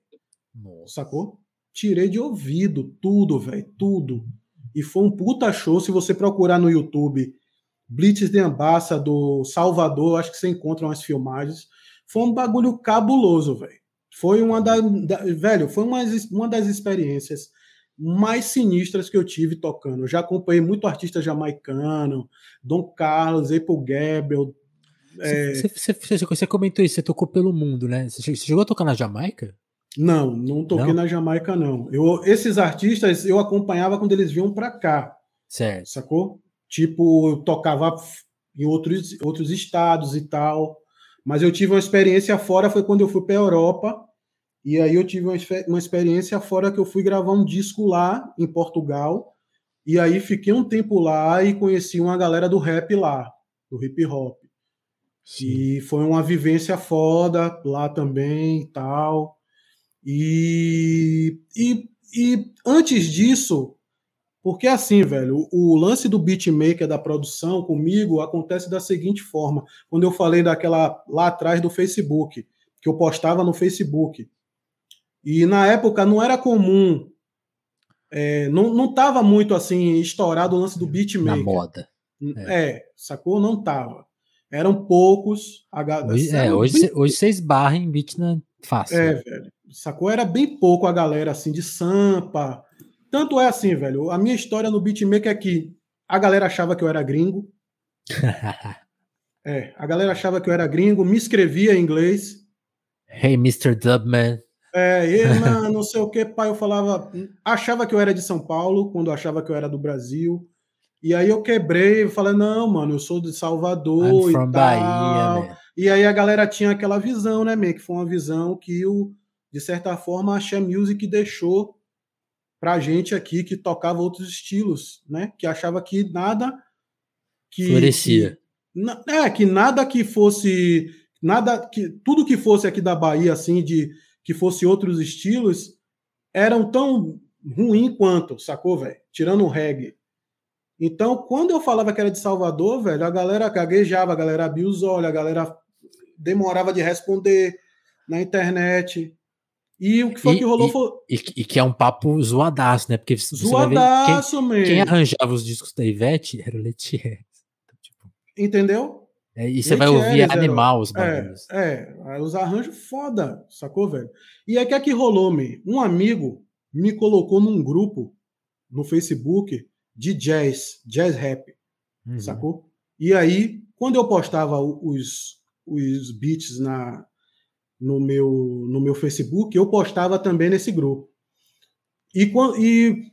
Sacou? Tirei de ouvido tudo, velho, tudo. E foi um puta show. Se você procurar no YouTube Blitz de Ambassador, Salvador, acho que você encontra umas filmagens. Foi um bagulho cabuloso, velho. Foi uma da, da, velho, foi uma, uma das experiências mais sinistras que eu tive tocando. Eu já acompanhei muito artista jamaicano, Dom Carlos, Apple Gabriel, é... Você, você, você, comentou isso, você tocou pelo mundo, né? Você chegou a tocar na Jamaica? Não, não toquei não? na Jamaica, não. Eu, esses artistas eu acompanhava quando eles vinham para cá. Certo. Sacou? Tipo, eu tocava em outros, outros estados e tal. Mas eu tive uma experiência fora, foi quando eu fui para Europa. E aí eu tive uma, uma experiência fora que eu fui gravar um disco lá em Portugal. E aí fiquei um tempo lá e conheci uma galera do rap lá, do hip hop. Sim. E foi uma vivência foda lá também e tal. E, e, e antes disso, porque assim, velho, o, lance do beatmaker da produção comigo acontece da seguinte forma. Quando eu falei daquela lá atrás do Facebook, que eu postava no Facebook. E na época não era comum, é, não, não tava muito assim estourado o lance do beatmaker. Na moda. É, é sacou? Não tava. Eram poucos. Hoje, é, hoje, hoje você esbarra em beat na fácil. É, velho. Sacou? Era bem pouco a galera assim de Sampa. Tanto é assim, velho. A minha história no beatmaker é que a galera achava que eu era gringo. (laughs) é, a galera achava que eu era gringo, me escrevia em inglês. Hey, Mr. Dubman. É, e, (laughs) não, não sei o que, pai, eu falava, achava que eu era de São Paulo, quando achava que eu era do Brasil. E aí eu quebrei e falei, não, mano, eu sou de Salvador e tal. Bahia, e aí a galera tinha aquela visão, né, meio que foi uma visão que o, de certa forma, a Xé Music deixou pra gente aqui que tocava outros estilos, né? Que achava que nada que florescia. Que, é, que nada que fosse nada que tudo que fosse aqui da Bahia assim de que fosse outros estilos eram tão ruim quanto, sacou, velho? Tirando o reggae. Então, quando eu falava que era de Salvador, velho, a galera gaguejava, a galera abria os olhos, a galera demorava de responder na internet. E o que foi e, que rolou e, foi. E, e, que é um papo zoadaço, né? Porque zoadaço, quem, mesmo. quem arranjava os discos da Ivete era o Letier. Então, tipo, Entendeu? É, e você vai ouvir animal os barulhos. É, é, os arranjos foda, sacou, velho? E aí, o que é que rolou, me? Um amigo me colocou num grupo no Facebook de jazz, jazz rap, uhum. sacou? E aí, quando eu postava os, os beats na, no, meu, no meu Facebook, eu postava também nesse grupo. E, e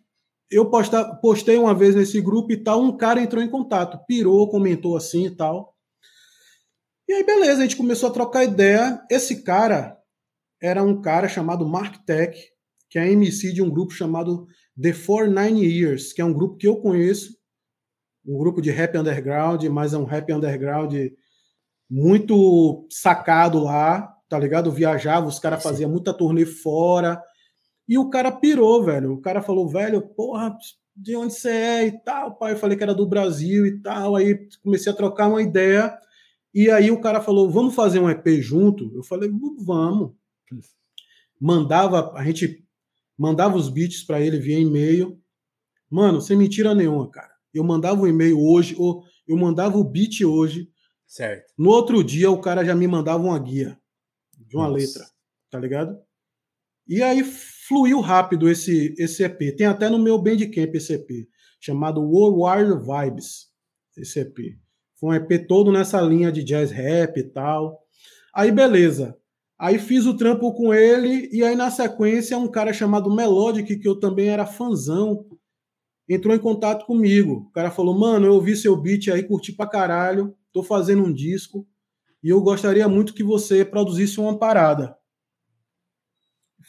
eu posta, postei uma vez nesse grupo e tal, um cara entrou em contato, pirou, comentou assim e tal. E aí, beleza, a gente começou a trocar ideia. Esse cara era um cara chamado Mark Tech, que é MC de um grupo chamado The Four Nine Years, que é um grupo que eu conheço, um grupo de rap underground, mas é um rap underground muito sacado lá, tá ligado? Viajava, os caras faziam muita turnê fora. E o cara pirou, velho. O cara falou, velho, porra, de onde você é e tal, pai. Eu falei que era do Brasil e tal. Aí comecei a trocar uma ideia. E aí o cara falou, vamos fazer um EP junto? Eu falei, vamos. Mandava, a gente mandava os beats para ele via e-mail. Mano, sem mentira nenhuma, cara. Eu mandava o um e-mail hoje, ou eu mandava o beat hoje. Certo. No outro dia o cara já me mandava uma guia de uma Nossa. letra, tá ligado? E aí fluiu rápido esse, esse EP. Tem até no meu Bandcamp esse EP, chamado World Wide Vibes, esse EP. Foi um EP todo nessa linha de jazz rap e tal. Aí beleza. Aí fiz o trampo com ele e aí na sequência um cara chamado Melodic, que eu também era fanzão, entrou em contato comigo. O cara falou: "Mano, eu ouvi seu beat aí, curti pra caralho, tô fazendo um disco e eu gostaria muito que você produzisse uma parada".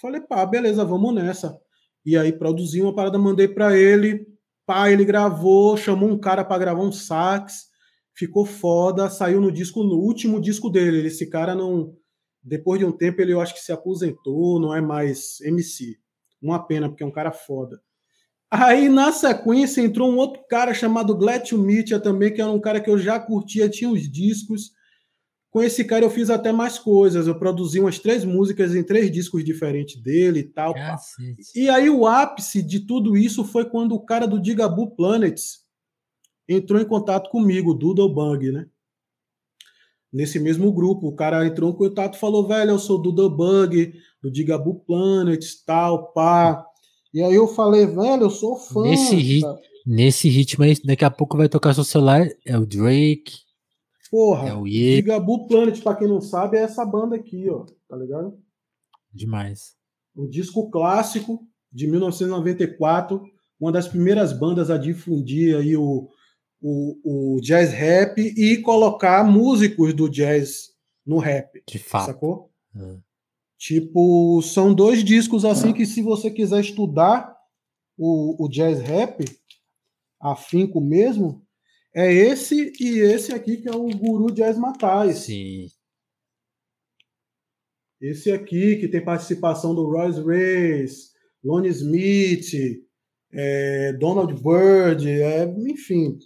Falei, pá, beleza, vamos nessa. E aí produzi uma parada, mandei para ele, pá, ele gravou, chamou um cara para gravar um sax, ficou foda, saiu no disco, no último disco dele. Esse cara não, depois de um tempo ele eu acho que se aposentou, não é mais MC. Uma pena, porque é um cara foda. Aí na sequência entrou um outro cara chamado Gletio Mitya também, que era um cara que eu já curtia, tinha os discos. Com esse cara eu fiz até mais coisas. Eu produzi umas três músicas em três discos diferentes dele e tal. E aí o ápice de tudo isso foi quando o cara do Digabu Planets entrou em contato comigo, Doodle Bug, né? Nesse mesmo grupo, o cara entrou em contato e falou: velho, eu sou Doodle Bug, do Digabu Planets, tal, pá. E aí eu falei, velho, eu sou fã. Nesse, rit nesse ritmo aí, daqui a pouco vai tocar seu celular, é o Drake. Porra, é o Gigabu Planet, pra quem não sabe, é essa banda aqui, ó. Tá ligado? Demais. Um disco clássico de 1994, uma das primeiras bandas a difundir aí o, o, o jazz rap e colocar músicos do jazz no rap. De fato. Sacou? É. Tipo, são dois discos assim que se você quiser estudar o, o jazz rap afinco mesmo, é esse e esse aqui que é o Guru Jazz Matai. Sim. Esse aqui que tem participação do Royce Race, Lonnie Smith, é, Donald Byrd, é, enfim,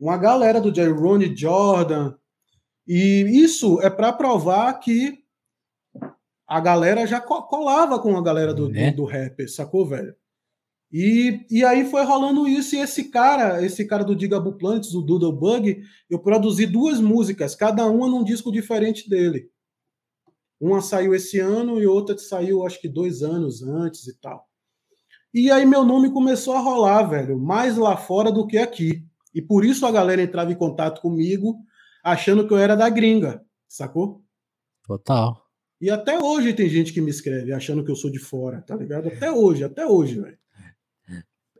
uma galera do Ronnie Jordan. E isso é para provar que a galera já colava com a galera do, né? do, do rap, sacou, velho? E, e aí foi rolando isso, e esse cara, esse cara do Digabu Planets, o Doodle Bug, eu produzi duas músicas, cada uma num disco diferente dele. Uma saiu esse ano e outra saiu acho que dois anos antes e tal. E aí meu nome começou a rolar, velho, mais lá fora do que aqui. E por isso a galera entrava em contato comigo, achando que eu era da gringa, sacou? Total. E até hoje tem gente que me escreve achando que eu sou de fora, tá ligado? Até hoje, até hoje, velho.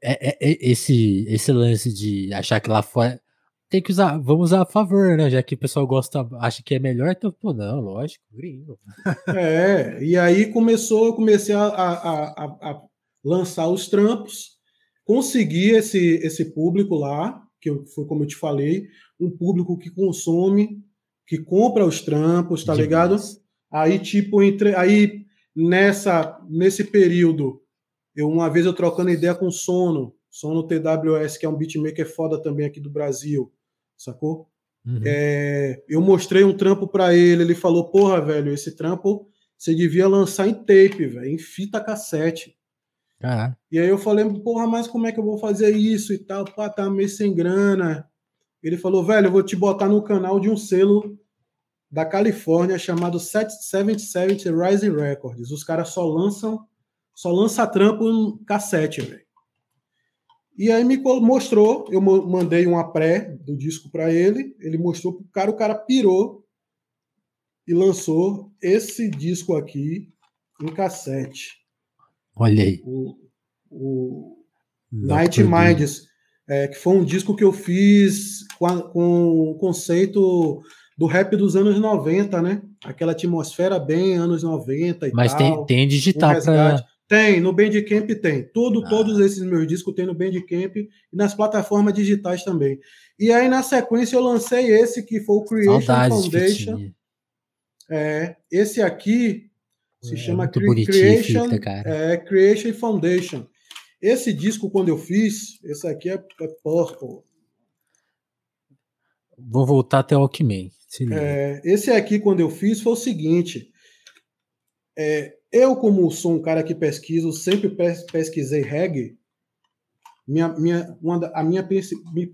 É, é, é, esse, esse lance de achar que lá fora tem que usar, vamos usar a favor, né? Já que o pessoal gosta, acha que é melhor, então, pô, não, lógico, gringo. (laughs) É, e aí começou, eu comecei a, a, a, a lançar os trampos, consegui esse, esse público lá, que foi como eu te falei, um público que consome, que compra os trampos, tá Demais. ligado? Aí, tipo, entre, aí nessa, nesse período eu, uma vez eu trocando ideia com o Sono, Sono TWS, que é um beatmaker foda também aqui do Brasil, sacou? Uhum. É, eu mostrei um trampo para ele, ele falou: Porra, velho, esse trampo você devia lançar em tape, velho, em fita cassete. E aí eu falei: Porra, mas como é que eu vou fazer isso e tal? Pá, tá meio sem grana. Ele falou: Velho, eu vou te botar no canal de um selo da Califórnia chamado 777 Rising Records. Os caras só lançam só lança trampo em cassete, velho. E aí me mostrou, eu mandei uma pré do disco para ele, ele mostrou pro cara, o cara pirou e lançou esse disco aqui em cassete. Olha aí. O, o Night Minds, é, que foi um disco que eu fiz com, a, com o conceito do rap dos anos 90, né? Aquela atmosfera bem anos 90 e Mas tal. Mas tem, tem digital para Tem, no Bandcamp tem. Tudo, ah. Todos esses meus discos tem no Bandcamp e nas plataformas digitais também. E aí, na sequência, eu lancei esse que foi o Creation Saudades Foundation. É, esse aqui se é, chama Cre Creation, é, Creation Foundation. Esse disco, quando eu fiz, esse aqui é, é Purple. Vou voltar até o Walkman. É, esse aqui, quando eu fiz, foi o seguinte. É, eu, como sou um cara que pesquiso, sempre pesquisei reggae. Minha, minha, uma a minha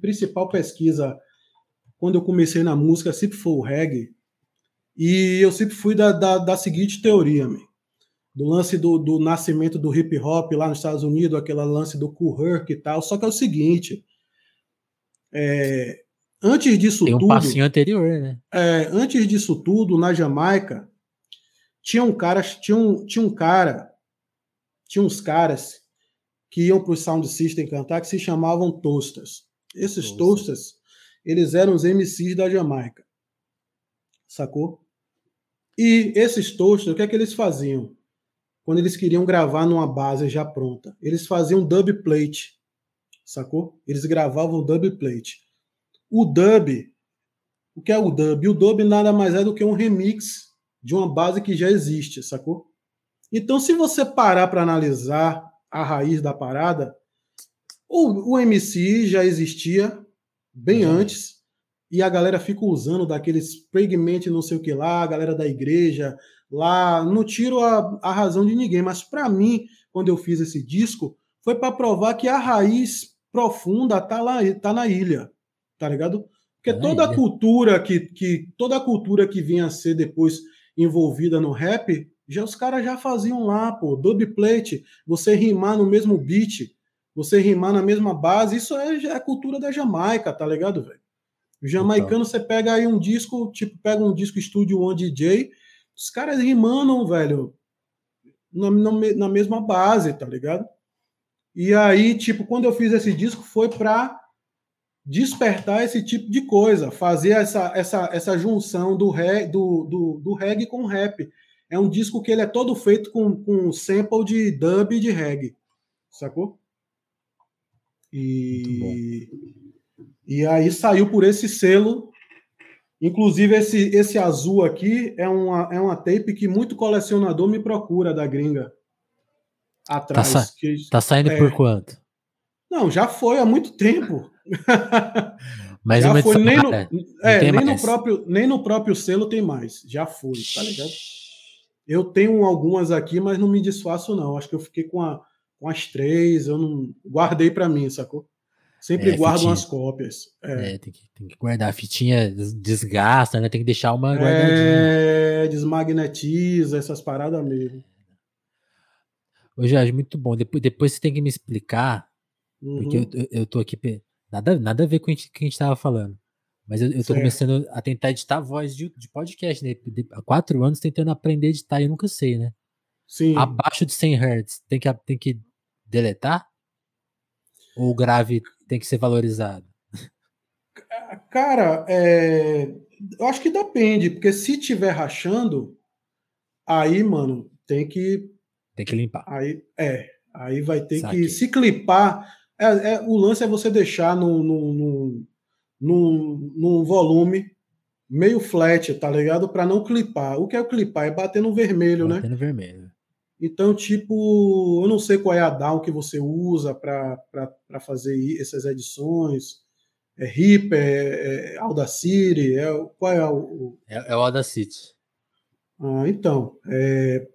principal pesquisa, quando eu comecei na música, sempre foi o reggae. E eu sempre fui da, da, da seguinte teoria, man. do lance do, do, nascimento do hip hop lá nos Estados Unidos, aquele lance do Cool Herc e tal. Só que é o seguinte: é, antes disso Tem um tudo. passinho anterior, né? É, antes disso tudo, na Jamaica, tinha um cara, tinha um, tinha um cara, tinha uns caras que iam para o Sound System cantar que se chamavam Toasters. Esses Nossa. Toasters, eles eram os MCs da Jamaica. Sacou? E esses toasters, o que é que eles faziam? Quando eles queriam gravar numa base já pronta, eles faziam dub plate, sacou? Eles gravavam dub plate. O dub, o que é o dub? O dub nada mais é do que um remix de uma base que já existe, sacou? Então, se você parar para analisar a raiz da parada, o, o MC já existia bem uhum. antes, e a galera fica usando daqueles fragmentos não sei o que lá, a galera da igreja lá, não tiro a, a razão de ninguém, mas para mim, quando eu fiz esse disco, foi para provar que a raiz profunda tá lá, tá na ilha, tá ligado? Porque toda a cultura que, que toda a cultura que vinha a ser depois envolvida no rap, já os caras já faziam lá, pô, dub plate, você rimar no mesmo beat, você rimar na mesma base, isso é, é a cultura da Jamaica, tá ligado, velho? O jamaicano, você pega aí um disco, tipo, pega um disco Studio One DJ, os caras rimando, velho, na, na, na, mesma base, tá ligado? E aí, tipo, quando eu fiz esse disco, foi pra despertar esse tipo de coisa, fazer essa, essa, essa junção do, re, do, do, do reggae com rap. É um disco que ele é todo feito com, com sample de dub e de reggae, sacou? E e aí saiu por esse selo. Inclusive, esse, esse azul aqui é uma, é uma tape que muito colecionador me procura da gringa. Atrás. Tá, sa que, tá saindo é... por quanto? Não, já foi há muito tempo. (laughs) Mas já foi, nem no, é, nem, no próprio, nem no próprio selo tem mais. Já foi, tá ligado? Eu tenho algumas aqui, mas não me desfaço, não. Acho que eu fiquei com, a, com as três, eu não guardei para mim, sacou? Sempre é, guardam as cópias. É. é, tem, que, tem que guardar. A fitinha desgasta, né? Tem que deixar uma guardadinha. É, desmagnetiza, essas paradas mesmo. Ô, Jorge, muito bom. Depois, depois você tem que me explicar, uhum. porque eu, eu, eu tô aqui. Nada, nada a ver com o que a gente tava falando. Mas eu, eu tô certo. começando a tentar editar voz de, de podcast, né? Há quatro anos tentando aprender a editar e eu nunca sei, né? Sim. Abaixo de 100 Hz, tem que, tem que deletar? Ou grave tem que ser valorizado? Cara, é... eu acho que depende, porque se tiver rachando, aí, mano, tem que. Tem que limpar. Aí, é. Aí vai ter Saquei. que se clipar. É, é, o lance é você deixar num, num, num, num volume meio flat, tá ligado? Para não clipar. O que é o clipar? É bater no vermelho, bater né? no vermelho. Então, tipo, eu não sei qual é a DAW que você usa para fazer essas edições. É Reaper, é, é Audacity, é, qual é o... É, é o Audacity. Ah, então, é,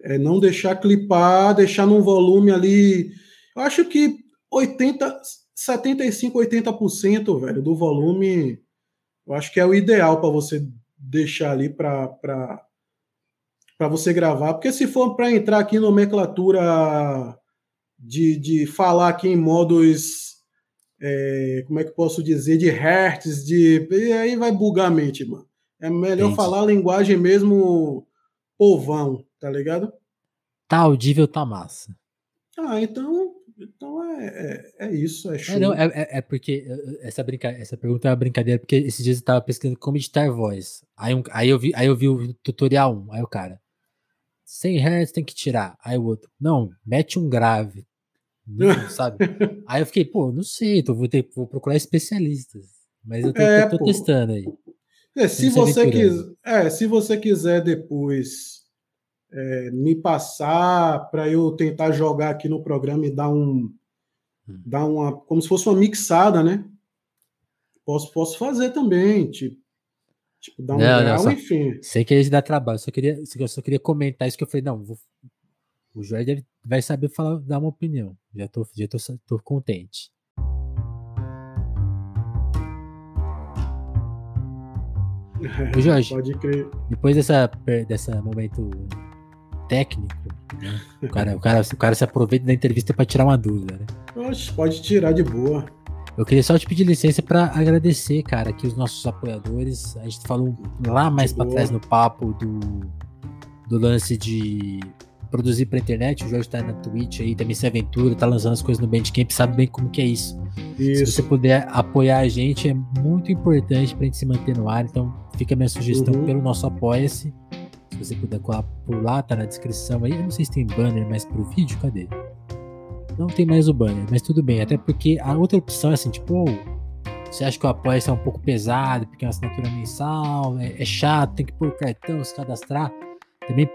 é não deixar clipar, deixar num volume ali... Eu acho que 80, 75, 80%, velho, do volume, eu acho que é o ideal para você deixar ali para para você gravar, porque se for para entrar aqui nomenclatura de, de falar aqui em modos, é, como é que posso dizer, de hertz, de e aí vai bugar a mente, mano. É melhor Entendi. falar a linguagem mesmo povão, tá ligado? Tá audível, tá massa. Ah, então, então é, é, é isso, é, é show. É, não, é, é, porque essa, brinca, essa pergunta é uma brincadeira, porque esses dias eu tava pesquisando como editar voz. Aí, um, aí, eu, vi, aí eu vi o tutorial 1, aí o cara 100 Hz tem que tirar. Aí o outro, não, mete um grave. Não, sabe? (laughs) Aí eu fiquei, pô, não sei, então vou, ter, vou procurar especialistas. Mas eu tô, é, eu tô testando aí. É, se, você quiser, é, se você quiser depois é, me passar para eu tentar jogar aqui no programa e dar um. Hum. Dar uma. Como se fosse uma mixada, né? Posso, posso fazer também, tipo. Tipo, dar um não, grau, não, enfim. Sei que eles dá trabalho, só queria, eu só queria comentar isso que eu falei, não, vou, o Jorge vai saber falar, dar uma opinião. Já tô, já tô, tô contente. (laughs) Ô Jorge, depois dessa, dessa momento técnico, né? o, cara, o, cara, o cara se aproveita da entrevista para tirar uma dúvida, né? Oxe, pode tirar de boa. Eu queria só te pedir licença para agradecer, cara, aqui os nossos apoiadores. A gente falou lá mais para trás no papo do, do lance de produzir pra internet. O Jorge tá na Twitch aí, também se aventura, tá lançando as coisas no Bandcamp, sabe bem como que é isso. isso. Se você puder apoiar a gente, é muito importante pra gente se manter no ar. Então, fica a minha sugestão uhum. pelo nosso Apoia-se. Se você puder colar por lá, tá na descrição aí. Eu não sei se tem banner mais pro vídeo, cadê? Não tem mais o banner, mas tudo bem. Até porque a outra opção é assim, tipo, você acha que o Apoia-se é um pouco pesado, porque é uma assinatura mensal, é, é chato, tem que pôr cartão, se cadastrar. Também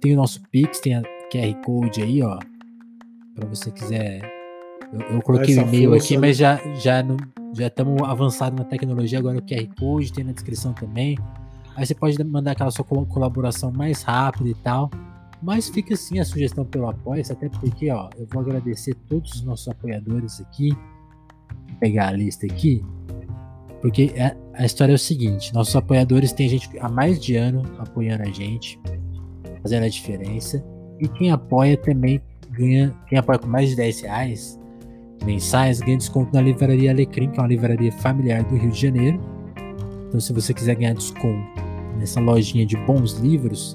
tem o nosso Pix, tem a QR Code aí, ó. Pra você quiser. Eu, eu coloquei o e-mail aqui, né? mas já já já estamos avançados na tecnologia. Agora o QR Code tem na descrição também. Aí você pode mandar aquela sua colaboração mais rápida e tal. Mas fica assim a sugestão pelo apoio, até porque ó, eu vou agradecer todos os nossos apoiadores aqui. Vou pegar a lista aqui. Porque a, é, a história é o seguinte: nossos apoiadores têm gente há mais de ano apoiando a gente fazendo a diferença. E quem apoia também ganha, quem apoia com mais de 10 reais mensais ganha desconto na livraria Alecrim, que é uma livraria familiar do Rio de Janeiro. Então, se você quiser ganhar desconto nessa lojinha de bons livros,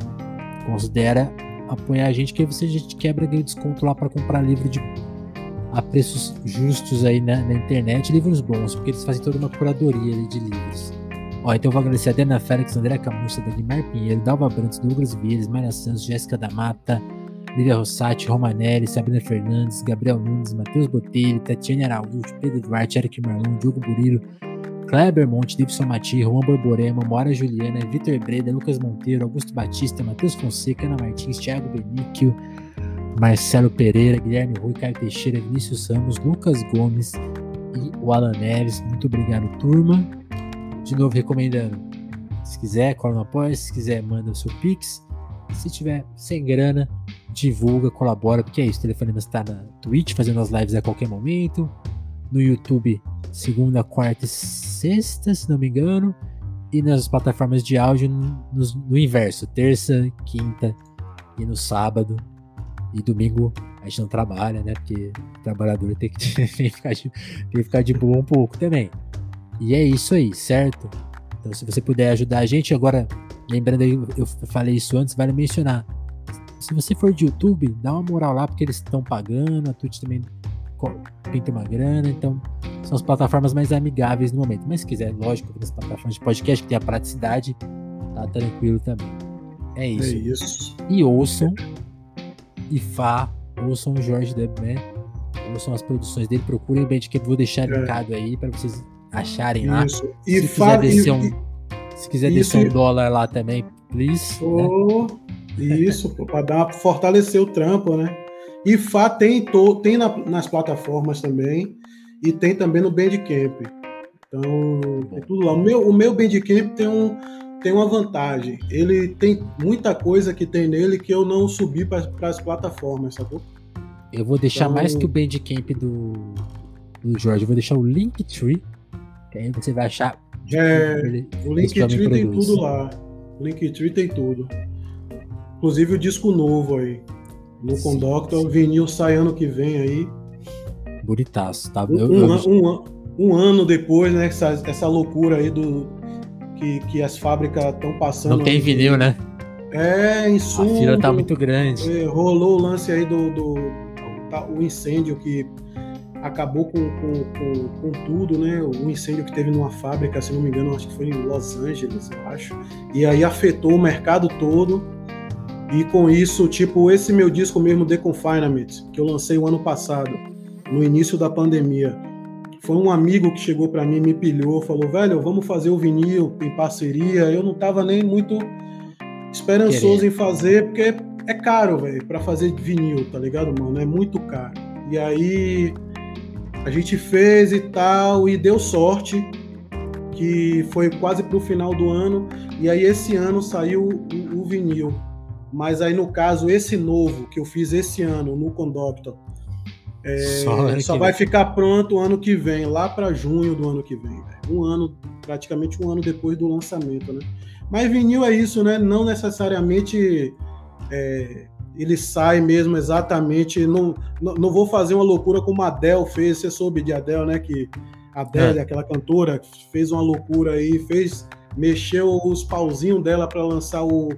considera apoiar a gente, que aí você já quebra ganha desconto lá para comprar livro de a preços justos aí na, na, internet, livros bons, porque eles fazem toda uma curadoria de livros. Ó, então eu vou agradecer a Dana Félix, André Camussa, Dagmar Pinheiro, Dalva Brandes, Douglas Vieira, Maria Santos, Jéssica da Mata, Lívia Rossati, Romanelli, Sabrina Fernandes, Gabriel Nunes, Matheus Botelho, Tatiane Araújo, Pedro Duarte, Eric Marlon, Diogo Burilo, Kleber Monte, Davidson Mati, Juan Borborema, Mora Juliana, Vitor Breda, Lucas Monteiro, Augusto Batista, Matheus Fonseca, Ana Martins, Thiago Benício, Marcelo Pereira, Guilherme Rui, Caio Teixeira, Vinícius Ramos, Lucas Gomes e o Alan Neves. Muito obrigado, turma de novo recomendando. Se quiser, cola no apoio. Se quiser, manda o seu Pix. Se tiver sem grana, divulga, colabora, porque é isso. O telefone está na Twitch, fazendo as lives a qualquer momento. No YouTube, segunda, quarta e sexta, se não me engano. E nas plataformas de áudio no, no inverso, terça, quinta e no sábado. E domingo a gente não trabalha, né? Porque o trabalhador tem que, (laughs) tem que, ficar, de, tem que ficar de boa um pouco também. E é isso aí, certo? Então, se você puder ajudar a gente, agora, lembrando aí, eu falei isso antes, vale mencionar. Se você for de YouTube, dá uma moral lá, porque eles estão pagando, a Twitch também pinta uma grana, então são as plataformas mais amigáveis no momento. Mas se quiser, lógico, nas plataformas de podcast que tem a praticidade, tá tranquilo também. É isso. É isso. E ouçam, e Fá, ouçam o Jorge Debman, ouçam as produções dele, procurem o Bandcamp, vou deixar é. linkado aí para vocês acharem lá. Isso. E se, quiser descer um, se quiser descer um dólar lá também, please. Oh, né? Isso, para dar fortalecer o trampo, né? E Fá tem, to, tem na, nas plataformas também e tem também no Bandcamp. Então, tem tudo lá. O meu, o meu Bandcamp tem, um, tem uma vantagem. Ele tem muita coisa que tem nele que eu não subi para as plataformas, sacou? Eu vou deixar então, mais que o Bandcamp do, do Jorge. Eu vou deixar o Linktree que aí você vai achar. É, o Linktree tem tudo lá. O Linktree tem tudo. Inclusive o disco novo aí. No Conductor, o vinil sai ano que vem aí. Bonitaço, tá? Um, eu, um, eu... um, um ano depois, né? Essa, essa loucura aí do. Que, que as fábricas estão passando. Não tem vinil, né? É, insumo. A fila tá muito grande. É, rolou o lance aí do, do, tá, o incêndio que acabou com, com, com, com, tudo, né? O incêndio que teve numa fábrica, se não me engano, acho que foi em Los Angeles, eu acho. E aí afetou o mercado todo. E com isso, tipo, esse meu disco mesmo, The Confinement, que eu lancei o ano passado, no início da pandemia, foi um amigo que chegou para mim, me pilhou, falou, velho, vamos fazer o vinil em parceria. Eu não tava nem muito esperançoso em fazer, porque é caro, velho, para fazer vinil, tá ligado, mano? É muito caro. E aí a gente fez e tal, e deu sorte, que foi quase pro final do ano, e aí esse ano saiu o, o vinil. Mas aí, no caso, esse novo que eu fiz esse ano no Condoctor, é, só, só vai vem. ficar pronto o ano que vem, lá para junho do ano que vem. Um ano, praticamente um ano depois do lançamento, né? Mas vinil é isso, né? Não necessariamente é, ele sai mesmo exatamente. Não, não, não, vou fazer uma loucura como a Adele fez. Você soube de Adele, né? Que a Adele, é. aquela cantora, fez uma loucura aí, fez mexeu os pauzinhos dela para lançar o,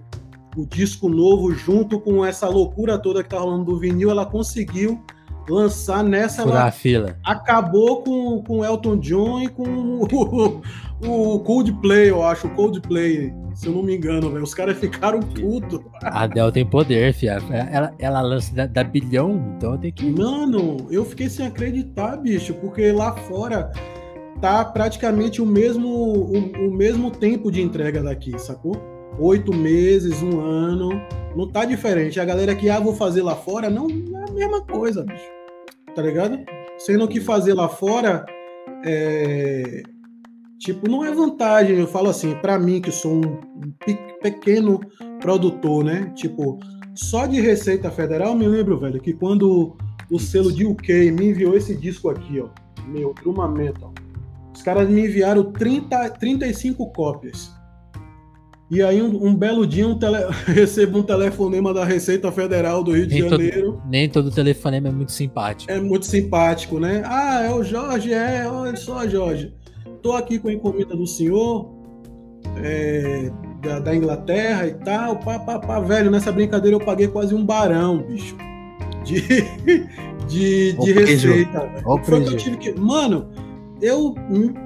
o disco novo junto com essa loucura toda que tá rolando do vinil. Ela conseguiu lançar nessa. Furar ela a fila. Acabou com, com Elton John e com (laughs) o, o Coldplay, eu acho. O Coldplay, se eu não me engano, velho. Os caras ficaram putos. A Adele tem poder, fia. Ela, ela lança da, da bilhão, então tem que. Mano, eu fiquei sem acreditar, bicho, porque lá fora tá praticamente o mesmo, o, o mesmo tempo de entrega daqui, sacou? Oito meses, um ano. Não tá diferente. A galera que, ah, vou fazer lá fora, não é a mesma coisa, bicho tá ligado? Sendo que fazer lá fora é, tipo, não é vantagem. Eu falo assim, para mim que sou um pequeno produtor, né? Tipo, só de Receita Federal, me lembro, velho, que quando o selo de UK me enviou esse disco aqui, ó, meu, Truma Metal, os caras me enviaram 30, 35 cópias. E aí, um, um belo dia, um tele... (laughs) recebo um telefonema da Receita Federal do Rio de nem Janeiro. Todo, nem todo telefonema é muito simpático. É muito simpático, né? Ah, é o Jorge, é, olha só, Jorge. Tô aqui com a encomenda do senhor, é, da, da, Inglaterra e tal, pá, pá, pá. Velho, nessa brincadeira eu paguei quase um barão, bicho. De, (laughs) de, de receita. Foi que eu tive que. Mano, eu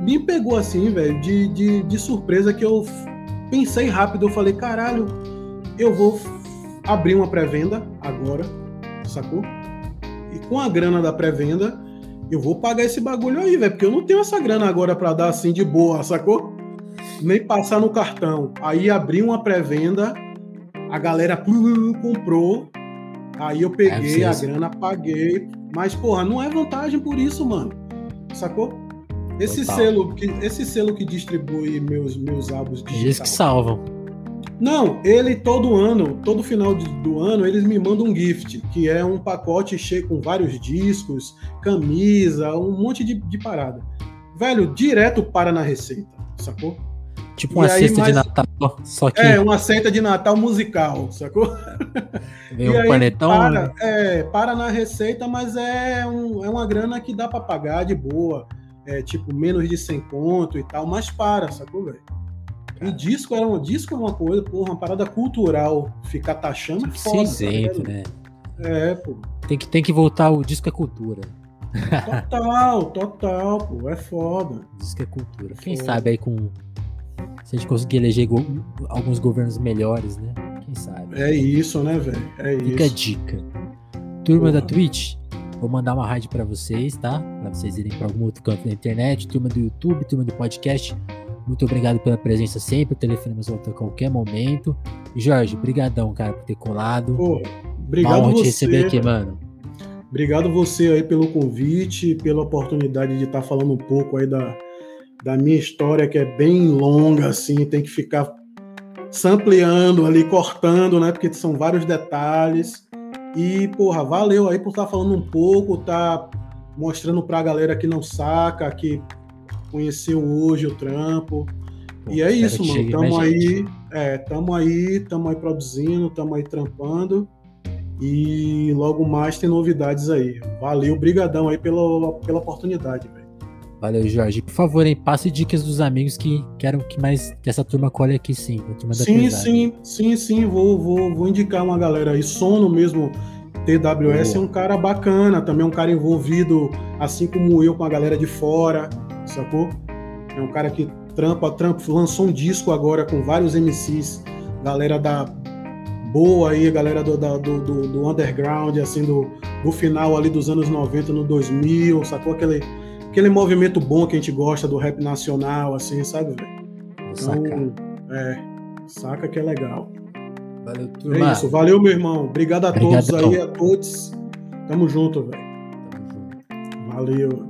me pegou assim, velho, de, de, de surpresa que eu pensei rápido, eu falei, caralho, eu vou abrir uma pré-venda agora, sacou? E com a grana da pré-venda, eu vou pagar esse bagulho aí, velho, porque eu não tenho essa grana agora para dar assim de boa, sacou? Nem passar no cartão. Aí abri uma pré-venda, a galera comprou, aí eu peguei é a grana, paguei, mas porra, não é vantagem por isso, mano. Sacou? Esse selo, que, esse selo que distribui meus, meus álbuns digitais. Eles que salvam. Não, ele todo ano, todo final de, do ano, eles me mandam um gift, que é um pacote cheio com vários discos, camisa, um monte de, de parada. Velho, direto para na receita, sacou? Tipo uma aí, cesta mas... de Natal, só que... É, uma cesta de Natal musical, sacou? (laughs) Vem um panetão. Para, né? é, para na receita, mas é, um, é uma grana que dá para pagar de boa é, tipo, menos de 100 conto e tal, mas para, sacou, velho? E disco era um disco é uma coisa, porra, uma parada cultural. Ficar taxando é foda. Cinzento, tá né? É, pô. Tem que, tem que voltar, o disco é cultura. Total, total, pô. É foda. Disco é cultura. Quem foda. sabe aí com. Se a gente conseguir eleger go alguns governos melhores, né? Quem sabe? É isso, né, velho? É Fica isso. a dica. Turma Porra. da Twitch, Vou mandar uma rádio para vocês, tá? Para vocês irem para algum outro canto da internet, turma do YouTube, turma do podcast. Muito obrigado pela presença sempre. O telefone nos volta a qualquer momento. Jorge, brigadão, cara, por ter colado. Pô, obrigado você. te receber aqui, mano. Obrigado você aí pelo convite, pela oportunidade de estar tá falando um pouco aí da, da minha história, que é bem longa, assim, tem que ficar sampleando ali, cortando, né? Porque são vários detalhes. E, porra, valeu aí por estar tá falando um pouco, tá mostrando pra galera que não saca, que conheceu hoje o trampo. Pô, e é isso, mano. Tamo aí, é, tamo aí, tamo aí produzindo, tamo aí trampando. E logo mais tem novidades aí. Valeu, brigadão aí pela, pela oportunidade, velho. Valeu, Jorge. Por favor, hein, passe dicas dos amigos que querem que mais que essa turma colhe aqui sim. sim, sim, sim, sim. Vou, vou, vou indicar uma galera aí. Sono mesmo. TWS Boa. é um cara bacana, também é um cara envolvido, assim como eu, com a galera de fora, sacou? É um cara que trampa, trampa, lançou um disco agora com vários MCs, galera da boa aí, a galera do, do, do, do, underground, assim, do, do final ali dos anos 90, no 2000, sacou? Aquele, aquele movimento bom que a gente gosta do rap nacional, assim, sabe, velho? Então, é, saca que é legal. Valeu, turma. É isso, valeu, meu irmão. Obrigado a Obrigadão. todos aí, a todos. Tamo junto, velho. Valeu.